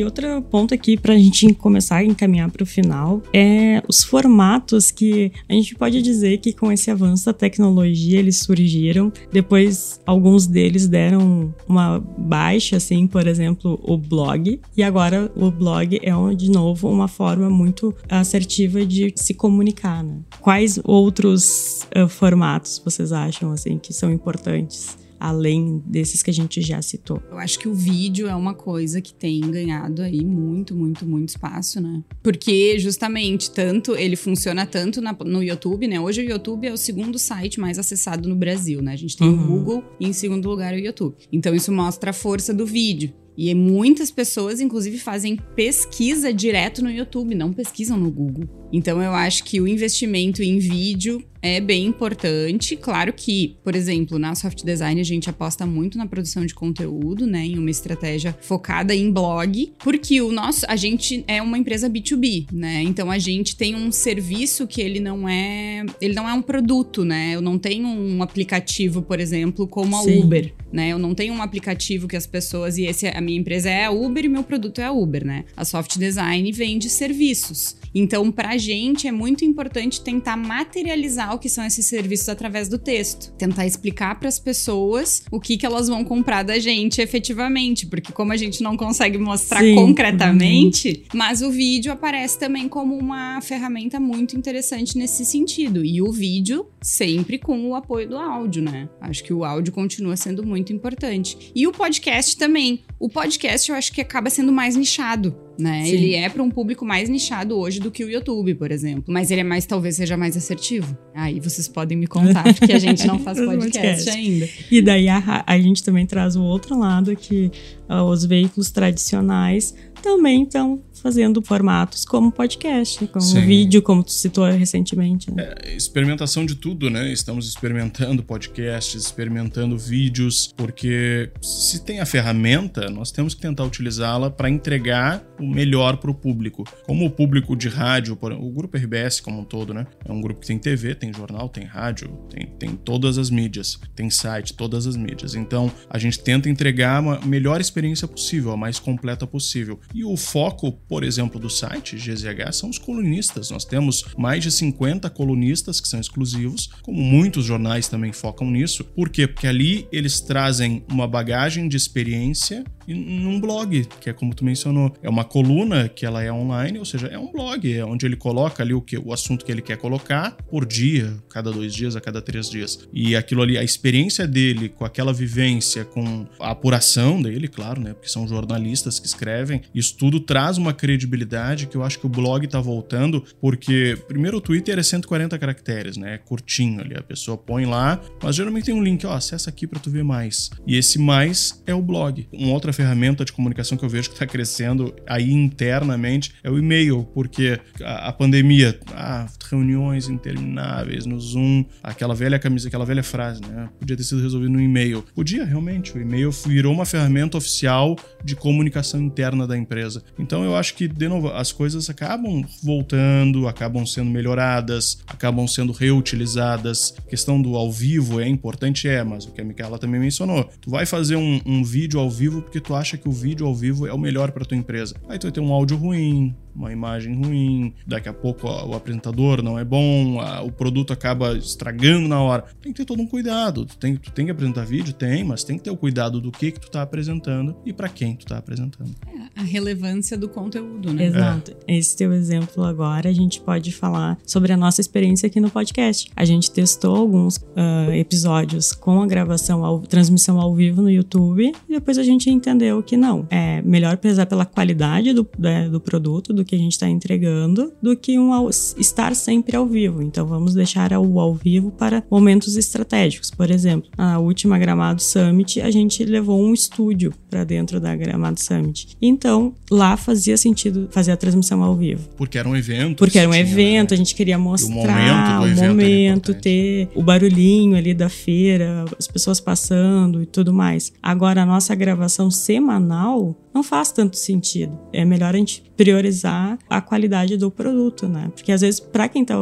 E outro ponto aqui para a gente começar a encaminhar para o final é os formatos que a gente pode dizer que com esse avanço da tecnologia eles surgiram. Depois alguns deles deram uma baixa, assim, por exemplo, o blog. E agora o blog é de novo uma forma muito assertiva de se comunicar. Né? Quais outros eh, formatos vocês acham assim que são importantes? Além desses que a gente já citou. Eu acho que o vídeo é uma coisa que tem ganhado aí muito, muito, muito espaço, né? Porque justamente tanto ele funciona tanto na- no YouTube, né? Hoje o YouTube é o segundo site mais acessado no Brasil, né? A gente tem o Uhum. Google e em segundo lugar o YouTube. Então isso mostra a força do vídeo. E muitas pessoas, inclusive, fazem pesquisa direto no YouTube, não pesquisam no Google. Então eu acho que o investimento em vídeo é bem importante. Claro que, por exemplo, na soft design a gente aposta muito na produção de conteúdo, né, em uma estratégia focada em blog, porque o nosso, a gente é uma empresa B2B, né? Então a gente tem um serviço que ele não é, ele não é um produto, né? Eu não tenho um aplicativo, por exemplo, como a Sim. Uber, né? Eu não tenho um aplicativo que as pessoas e esse a minha empresa é a Uber e meu produto é a Uber, né? A soft design vende serviços. Então, pra gente é muito importante tentar materializar o que são esses serviços através do texto, tentar explicar para as pessoas o que que elas vão comprar da gente efetivamente, porque como a gente não consegue mostrar Sim, concretamente, mas o vídeo aparece também como uma ferramenta muito interessante nesse sentido. E o vídeo sempre com o apoio do áudio, né? Acho que o áudio continua sendo muito importante. E o podcast também. O podcast eu acho que acaba sendo mais nichado, né? Ele é para um público mais nichado hoje do que o YouTube, por exemplo. Mas ele é mais, talvez seja mais assertivo. Aí vocês podem me contar, porque a gente não faz podcast ainda. E daí a, a gente também traz o outro lado que ah, os veículos tradicionais também estão fazendo formatos como podcast, como Sim. vídeo, como tu citou recentemente. Né? experimentação de tudo, né? Estamos experimentando podcasts, experimentando vídeos, porque se tem a ferramenta, nós temos que tentar utilizá-la para entregar o melhor para o público. Como o público de rádio, o grupo RBS como um todo, né? É um grupo que tem TV, tem jornal, tem rádio, tem, tem todas as mídias, tem site, todas as mídias. Então a gente tenta entregar uma melhor experiência possível, a mais completa possível. E o foco, por exemplo, do site GZH são os colunistas. Nós temos mais de 50 colunistas que são exclusivos, como muitos jornais também focam nisso. Por quê? Porque ali eles trazem uma bagagem de experiência num blog, que é como tu mencionou. É uma coluna que ela é online, ou seja, é um blog, é onde ele coloca ali o, que, o assunto que ele quer colocar por dia, cada dois dias, a cada três dias. E aquilo ali, a experiência dele com aquela vivência, com a apuração dele, claro, né? Porque são jornalistas que escrevem, isso tudo traz uma credibilidade que eu acho que o blog tá voltando, porque primeiro o Twitter é 140 caracteres, né? É curtinho ali, a pessoa põe lá, mas geralmente tem um link, ó, acessa aqui para tu ver mais. E esse mais é o blog. Uma outra ferramenta de comunicação que eu vejo que tá crescendo aí internamente é o e-mail, porque a, a pandemia, ah, reuniões intermináveis no Zoom, aquela velha camisa, aquela velha frase, né? Podia ter sido resolvido no e-mail. Podia, realmente. O e-mail virou uma ferramenta oficial de comunicação interna da empresa. Então eu acho que, de novo, as coisas acabam voltando, acabam sendo melhoradas, acabam sendo reutilizadas. A questão do ao vivo é importante, é, mas o que a Micaela também mencionou. Tu vai fazer um, um vídeo ao vivo porque tu acha que o vídeo ao vivo é o melhor para tua empresa. Aí tu vai ter um áudio ruim, uma imagem ruim, daqui a pouco o apresentador não é bom, o produto acaba estragando na hora. Tem que ter todo um cuidado. Tu tem, tu tem que apresentar vídeo? Tem, mas tem que ter o cuidado do que que tu tá apresentando e para quem tu tá apresentando. É, a relevância do conteúdo, né? Exato. É. Esse teu exemplo agora, a gente pode falar sobre a nossa experiência aqui no podcast. A gente testou alguns uh, episódios com a gravação, ao, transmissão ao vivo no YouTube e depois a gente entendeu que não. É melhor pesar pela qualidade do, né, do produto, do que a gente está entregando do que um ao, estar sempre ao vivo. Então vamos deixar o ao vivo para momentos estratégicos. Por exemplo, na última Gramado Summit, a gente levou um estúdio para dentro da Gramado Summit. Então lá fazia sentido fazer a transmissão ao vivo. Porque era um evento. Porque era um tinha, evento, né? a gente queria mostrar o momento, o momento ter o barulhinho ali da feira, as pessoas passando e tudo mais. Agora a nossa gravação semanal não faz tanto sentido. É melhor a gente priorizar a qualidade do produto, né? Porque às vezes, para quem tá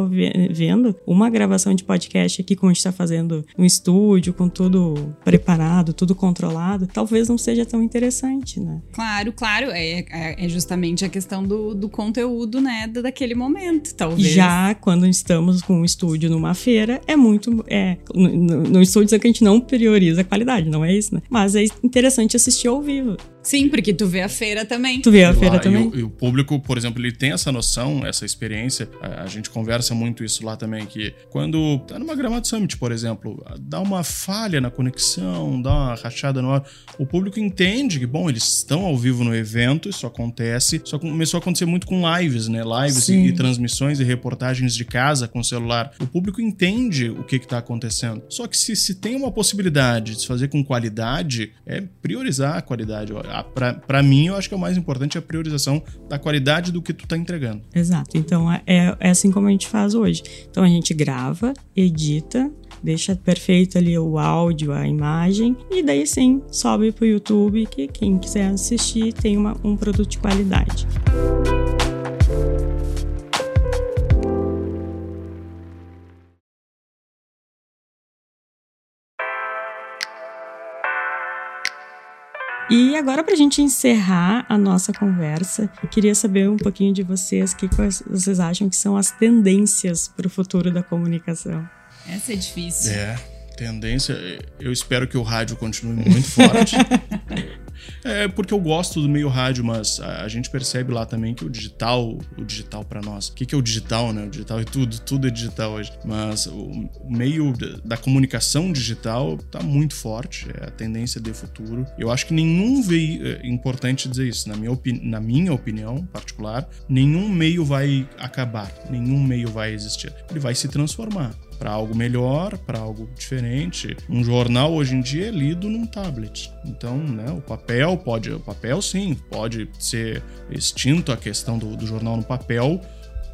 vendo, uma gravação de podcast aqui, como a gente tá fazendo um estúdio, com tudo preparado, tudo controlado, talvez não seja tão interessante, né? Claro, claro. É, é, é justamente a questão do, do conteúdo, né? Daquele momento, talvez. Já quando estamos com um estúdio numa feira, é muito. É, no, no estúdio que a gente não prioriza a qualidade, não é isso, né? Mas é interessante assistir ao vivo. Sim, porque tu vê a feira também. Tu vê a feira lá, também. E o, e o, público, por exemplo, ele tem essa noção, essa experiência. A, a, gente conversa muito isso lá também, que quando tá numa Gramado Summit, por exemplo, dá uma falha na conexão, dá uma rachada no ar, o público entende que, bom, eles estão ao vivo no evento, isso acontece, só começou a acontecer muito com lives, né? Lives e, e, transmissões e reportagens de casa com celular. O público entende o que que tá acontecendo. Só que se, se tem uma possibilidade de se fazer com qualidade, é priorizar a qualidade para mim, eu acho que é o mais importante é a priorização da qualidade do que tu tá entregando. Exato. Então, é, é assim como a gente faz hoje. Então, a gente grava, edita, deixa perfeito ali o áudio, a imagem, e daí sim sobe pro YouTube que quem quiser assistir tem uma, um produto de qualidade. E agora, para a gente encerrar a nossa conversa, eu queria saber um pouquinho de vocês, o que vocês acham que são as tendências para o futuro da comunicação. Essa é difícil. É, tendência. Eu espero que o rádio continue muito forte. É porque eu gosto do meio rádio, mas a, gente percebe lá também que o digital, o digital para nós, o que, é o digital, né? O digital é tudo, tudo é digital hoje. Mas o, meio da, comunicação digital tá muito forte, é a tendência de futuro. Eu acho que nenhum veio, é importante dizer isso, na minha, na minha opinião particular, nenhum meio vai acabar, nenhum meio vai existir. Ele vai se transformar para algo melhor, para algo diferente. Um jornal hoje em dia é lido num tablet. Então, né, o papel pode, o papel sim, pode ser extinto a questão do, do jornal no papel,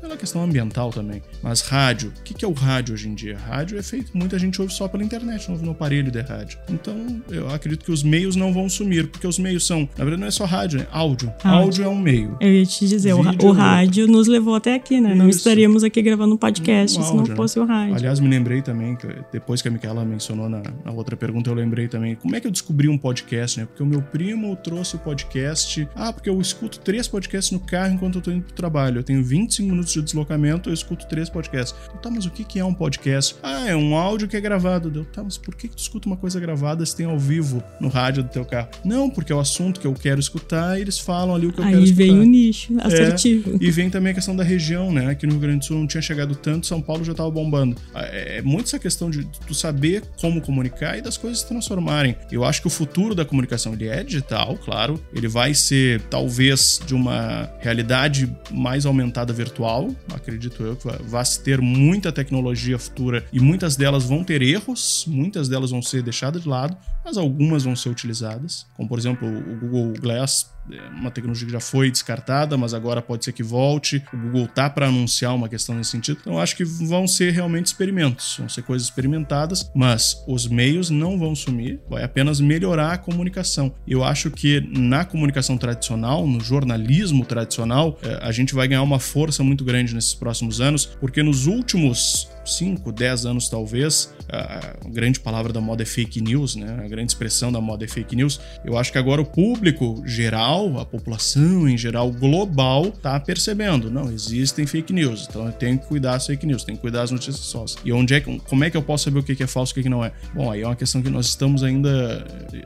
pela questão ambiental também. Mas rádio, o que, que é o rádio hoje em dia? Rádio é feito, muita gente ouve só pela internet, não ouve no aparelho de rádio. Então, eu acredito que os meios não vão sumir, porque os meios são, na verdade, não é só rádio, é áudio. Áudio, áudio é um meio. Eu ia te dizer, Vídeo o, rádio nos levou até aqui, né? Isso. Não estaríamos aqui gravando um podcast um se não né? fosse o rádio. Aliás, me lembrei também, que depois que a Micaela mencionou na, na outra pergunta, eu lembrei também, como é que eu descobri um podcast, né? Porque o meu primo trouxe o podcast. Ah, porque eu escuto três podcasts no carro enquanto eu tô indo pro trabalho. Eu tenho 25 minutos minutos de deslocamento, eu escuto três podcasts. Eu, tá, mas o que, é um podcast? Ah, é um áudio que é gravado. Deu, tá, mas por que, tu escuta uma coisa gravada se tem ao vivo no rádio do teu carro? Não, porque é o assunto que eu quero escutar e eles falam ali o que eu Aí quero escutar. vem o nicho assertivo. E vem também a questão da região, né? Aqui no Rio Grande do Sul não tinha chegado tanto, São Paulo já tava bombando. É muito essa questão de tu saber como comunicar e das coisas se transformarem. Eu acho que o futuro da comunicação ele é digital, claro. Ele vai ser talvez de uma realidade mais aumentada virtual, acredito eu, que vai se ter muita tecnologia futura e muitas delas vão ter erros, muitas delas vão ser deixadas de lado, mas algumas vão ser utilizadas. Como por exemplo o Google Glass é uma tecnologia que já foi descartada, mas agora pode ser que volte. O Google tá para anunciar uma questão nesse sentido. Então acho que vão ser realmente experimentos, vão ser coisas experimentadas, mas os meios não vão sumir, vai apenas melhorar a comunicação. Eu acho que na comunicação tradicional, no jornalismo tradicional, é, a gente vai ganhar uma força muito grande nesses próximos anos, porque nos últimos 5, 10 anos talvez, a grande palavra da moda é fake news, né? A grande expressão da moda é fake news. Eu acho que agora o público geral, a população em geral global, tá percebendo, não, existem fake news. Então eu tenho que cuidar das fake news, tenho que cuidar das notícias falsas. E onde é que, como é que eu posso saber o que é falso e o que não é? Bom, aí é uma questão que nós estamos ainda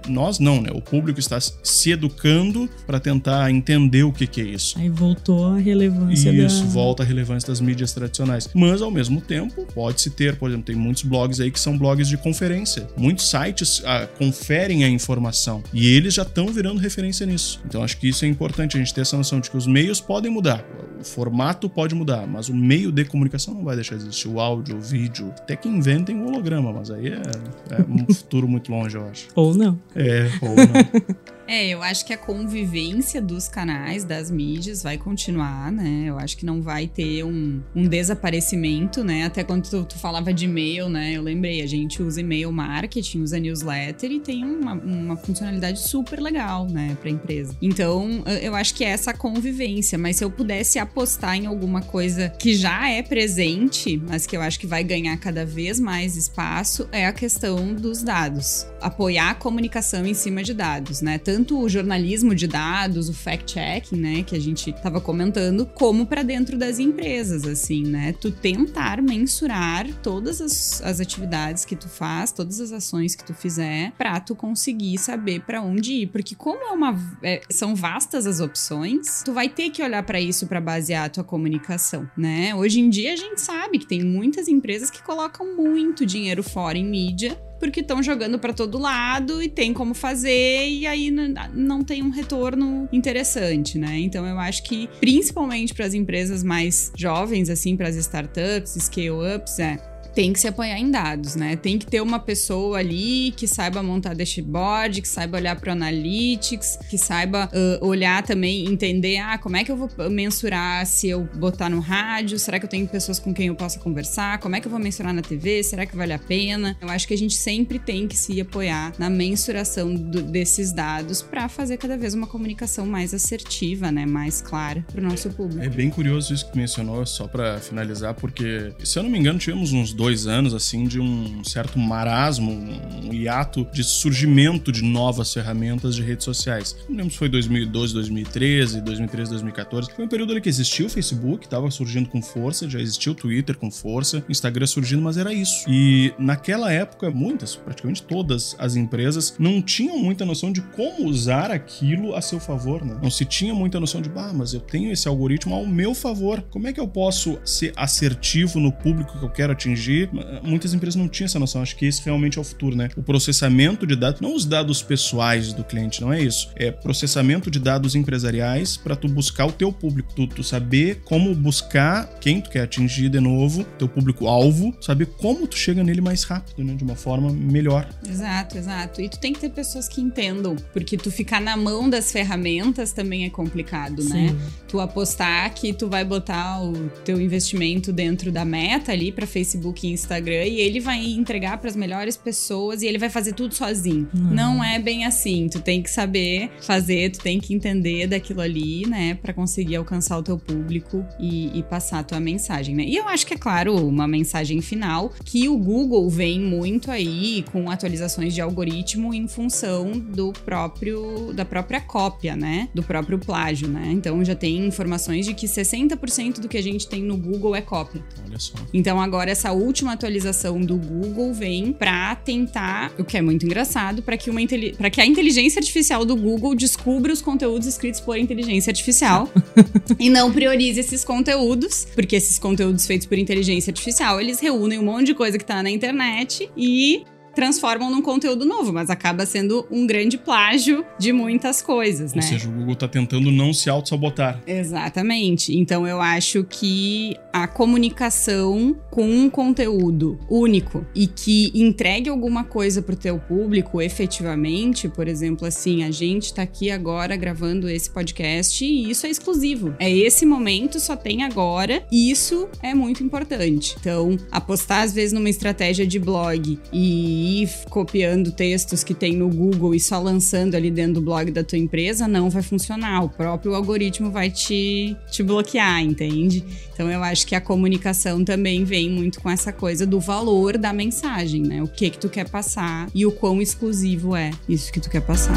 nós não, né? O público está se educando para tentar entender o que é isso. Aí voltou a relevância Isso, da... volta a relevância das mídias tradicionais. Mas ao mesmo tempo, pode-se ter, por exemplo, tem muitos blogs aí que são blogs de conferência. Muitos sites ah, conferem a informação e eles já estão virando referência nisso. Então acho que isso é importante a gente ter essa noção de que os meios podem mudar, o formato pode mudar, mas o meio de comunicação não vai deixar de existir. O áudio, o vídeo, até que inventem o holograma, mas aí é, é um futuro muito longe, eu acho. Ou não. É, ou não. É, eu acho que a convivência dos canais, das mídias, vai continuar, né? Eu acho que não vai ter um, um desaparecimento, né? Até quando tu, tu, falava de e-mail, né? Eu lembrei, a gente usa e-mail marketing, usa newsletter e tem uma, uma funcionalidade super legal, né, pra empresa. Então, eu acho que é essa convivência, mas se eu pudesse apostar em alguma coisa que já é presente, mas que eu acho que vai ganhar cada vez mais espaço, é a questão dos dados. Apoiar a comunicação em cima de dados, né? Tanto tanto o jornalismo de dados, o fact-checking, né, que a gente estava comentando, como para dentro das empresas, assim, né? Tu tentar mensurar todas as, as atividades que tu faz, todas as ações que tu fizer, para tu conseguir saber para onde ir, porque como é uma é, são vastas as opções, tu vai ter que olhar para isso para basear a tua comunicação, né? Hoje em dia a gente sabe que tem muitas empresas que colocam muito dinheiro fora em mídia porque estão jogando para todo lado e tem como fazer e aí não tem um retorno interessante, né? Então eu acho que principalmente para as empresas mais jovens assim, para as startups, scale-ups, é tem que se apoiar em dados, né? Tem que ter uma pessoa ali que saiba montar dashboard, que saiba olhar para analytics, que saiba uh, olhar também, entender, ah, como é que eu vou mensurar se eu botar no rádio? Será que eu tenho pessoas com quem eu possa conversar? Como é que eu vou mensurar na TV? Será que vale a pena? Eu acho que a gente sempre tem que se apoiar na mensuração do, desses dados para fazer cada vez uma comunicação mais assertiva, né? Mais clara para o nosso público. É bem curioso isso que mencionou, só para finalizar, porque se eu não me engano, tivemos uns dois dois anos, assim, de um certo marasmo, um hiato de surgimento de novas ferramentas de redes sociais. Não lembro se foi 2012, 2013, 2013, 2014. Foi um período ali que existia o Facebook, estava surgindo com força, já existia o Twitter com força, Instagram surgindo, mas era isso. E naquela época, muitas, praticamente todas as empresas não tinham muita noção de como usar aquilo a seu favor, né? Não se tinha muita noção de, bah, mas eu tenho esse algoritmo ao meu favor. Como é que eu posso ser assertivo no público que eu quero atingir? Muitas empresas não tinham essa noção. Acho que esse realmente é o futuro, né? O processamento de dados, não os dados pessoais do cliente, não é isso. É processamento de dados empresariais para tu buscar o teu público, tu, tu, saber como buscar quem tu quer atingir de novo, teu público-alvo, saber como tu chega nele mais rápido, né? De uma forma melhor. Exato, exato. E tu tem que ter pessoas que entendam, porque tu ficar na mão das ferramentas também é complicado, né? Sim. né? Tu apostar que tu vai botar o teu investimento dentro da meta ali para Facebook Instagram e ele vai entregar para as melhores pessoas e ele vai fazer tudo sozinho. Não é bem assim. Tu tem que saber fazer, tu tem que entender daquilo ali, né, para conseguir alcançar o teu público e, e passar a tua mensagem, né? E eu acho que é claro uma mensagem final que o Google vem muito aí com atualizações de algoritmo em função do próprio da própria cópia, né? Do próprio plágio, né? Então já tem informações de que 60% do que a gente tem no Google é cópia. Olha só. Então agora essa última atualização do Google vem para tentar, o que é muito engraçado, para que uma para que a inteligência artificial do Google descubra os conteúdos escritos por inteligência artificial e não priorize esses conteúdos, porque esses conteúdos feitos por inteligência artificial, eles reúnem um monte de coisa que tá na internet e transformam num conteúdo novo, mas acaba sendo um grande plágio de muitas coisas, né? Ou seja, o Google tá tentando não se auto-sabotar. Exatamente. Então eu acho que a comunicação com um conteúdo único e que entregue alguma coisa pro teu público efetivamente, por exemplo, assim, a gente tá aqui agora gravando esse podcast e isso é exclusivo. É esse momento, só tem agora, e isso é muito importante. Então, apostar às vezes numa estratégia de blog e copiando textos que tem no Google e só lançando ali dentro do blog da tua empresa, não vai funcionar. O próprio algoritmo vai te, te bloquear, entende? Então eu acho que a comunicação também vem muito com essa coisa do valor da mensagem, né? O que que tu quer passar e o quão exclusivo é isso que tu quer passar.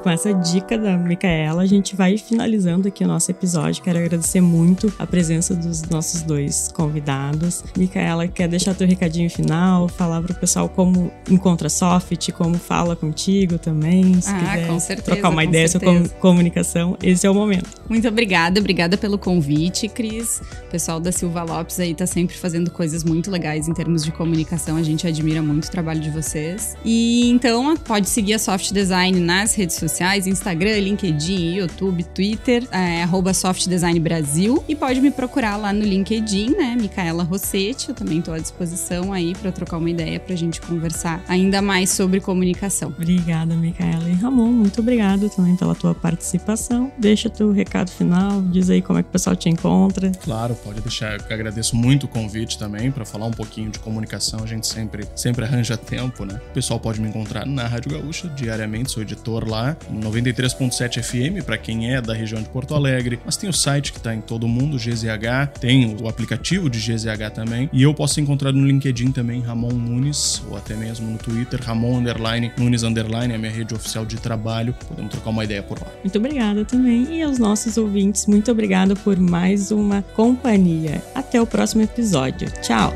Com essa dica da Micaela, a gente vai finalizando aqui o nosso episódio. Quero agradecer muito a presença dos nossos dois convidados. Micaela, quer deixar teu recadinho final, falar pro pessoal como encontra Soft, como fala contigo também, se ah, quiser com certeza, trocar uma com ideia certeza. sobre comunicação, esse é o momento. Muito obrigada, obrigada pelo convite, Cris. O pessoal da Silva Lopes aí tá sempre fazendo coisas muito legais em termos de comunicação. A gente admira muito o trabalho de vocês. E então pode seguir a Soft Design nas redes sociais, Instagram, LinkedIn, YouTube, Twitter, é, arroba Soft Design Brasil. E pode me procurar lá no LinkedIn, né? Micaela Rossetti. Eu também tô à disposição aí para trocar uma ideia pra gente conversar ainda mais sobre comunicação. Obrigada, Micaela. E Ramon, muito obrigado também pela tua participação. Deixa teu recado final, diz aí como é que o pessoal te encontra. Claro, pode deixar. Eu agradeço muito o convite também para falar um pouquinho de comunicação. A gente sempre, sempre arranja tempo, né? O pessoal pode me encontrar na Rádio Gaúcha diariamente, sou editor lá, 93.7 FM para quem é da região de Porto Alegre. Mas tem o site que tá em todo mundo, GZH, tem o aplicativo de GZH também. E eu posso ser encontrado no LinkedIn também, Ramon Nunes, ou até mesmo no Twitter, Ramon Underline, Nunes Underline, é a minha rede oficial de trabalho. Podemos trocar uma ideia por lá. Muito obrigada também. E aos nossos ouvintes, muito obrigada por mais uma companhia. Até o próximo episódio. Tchau!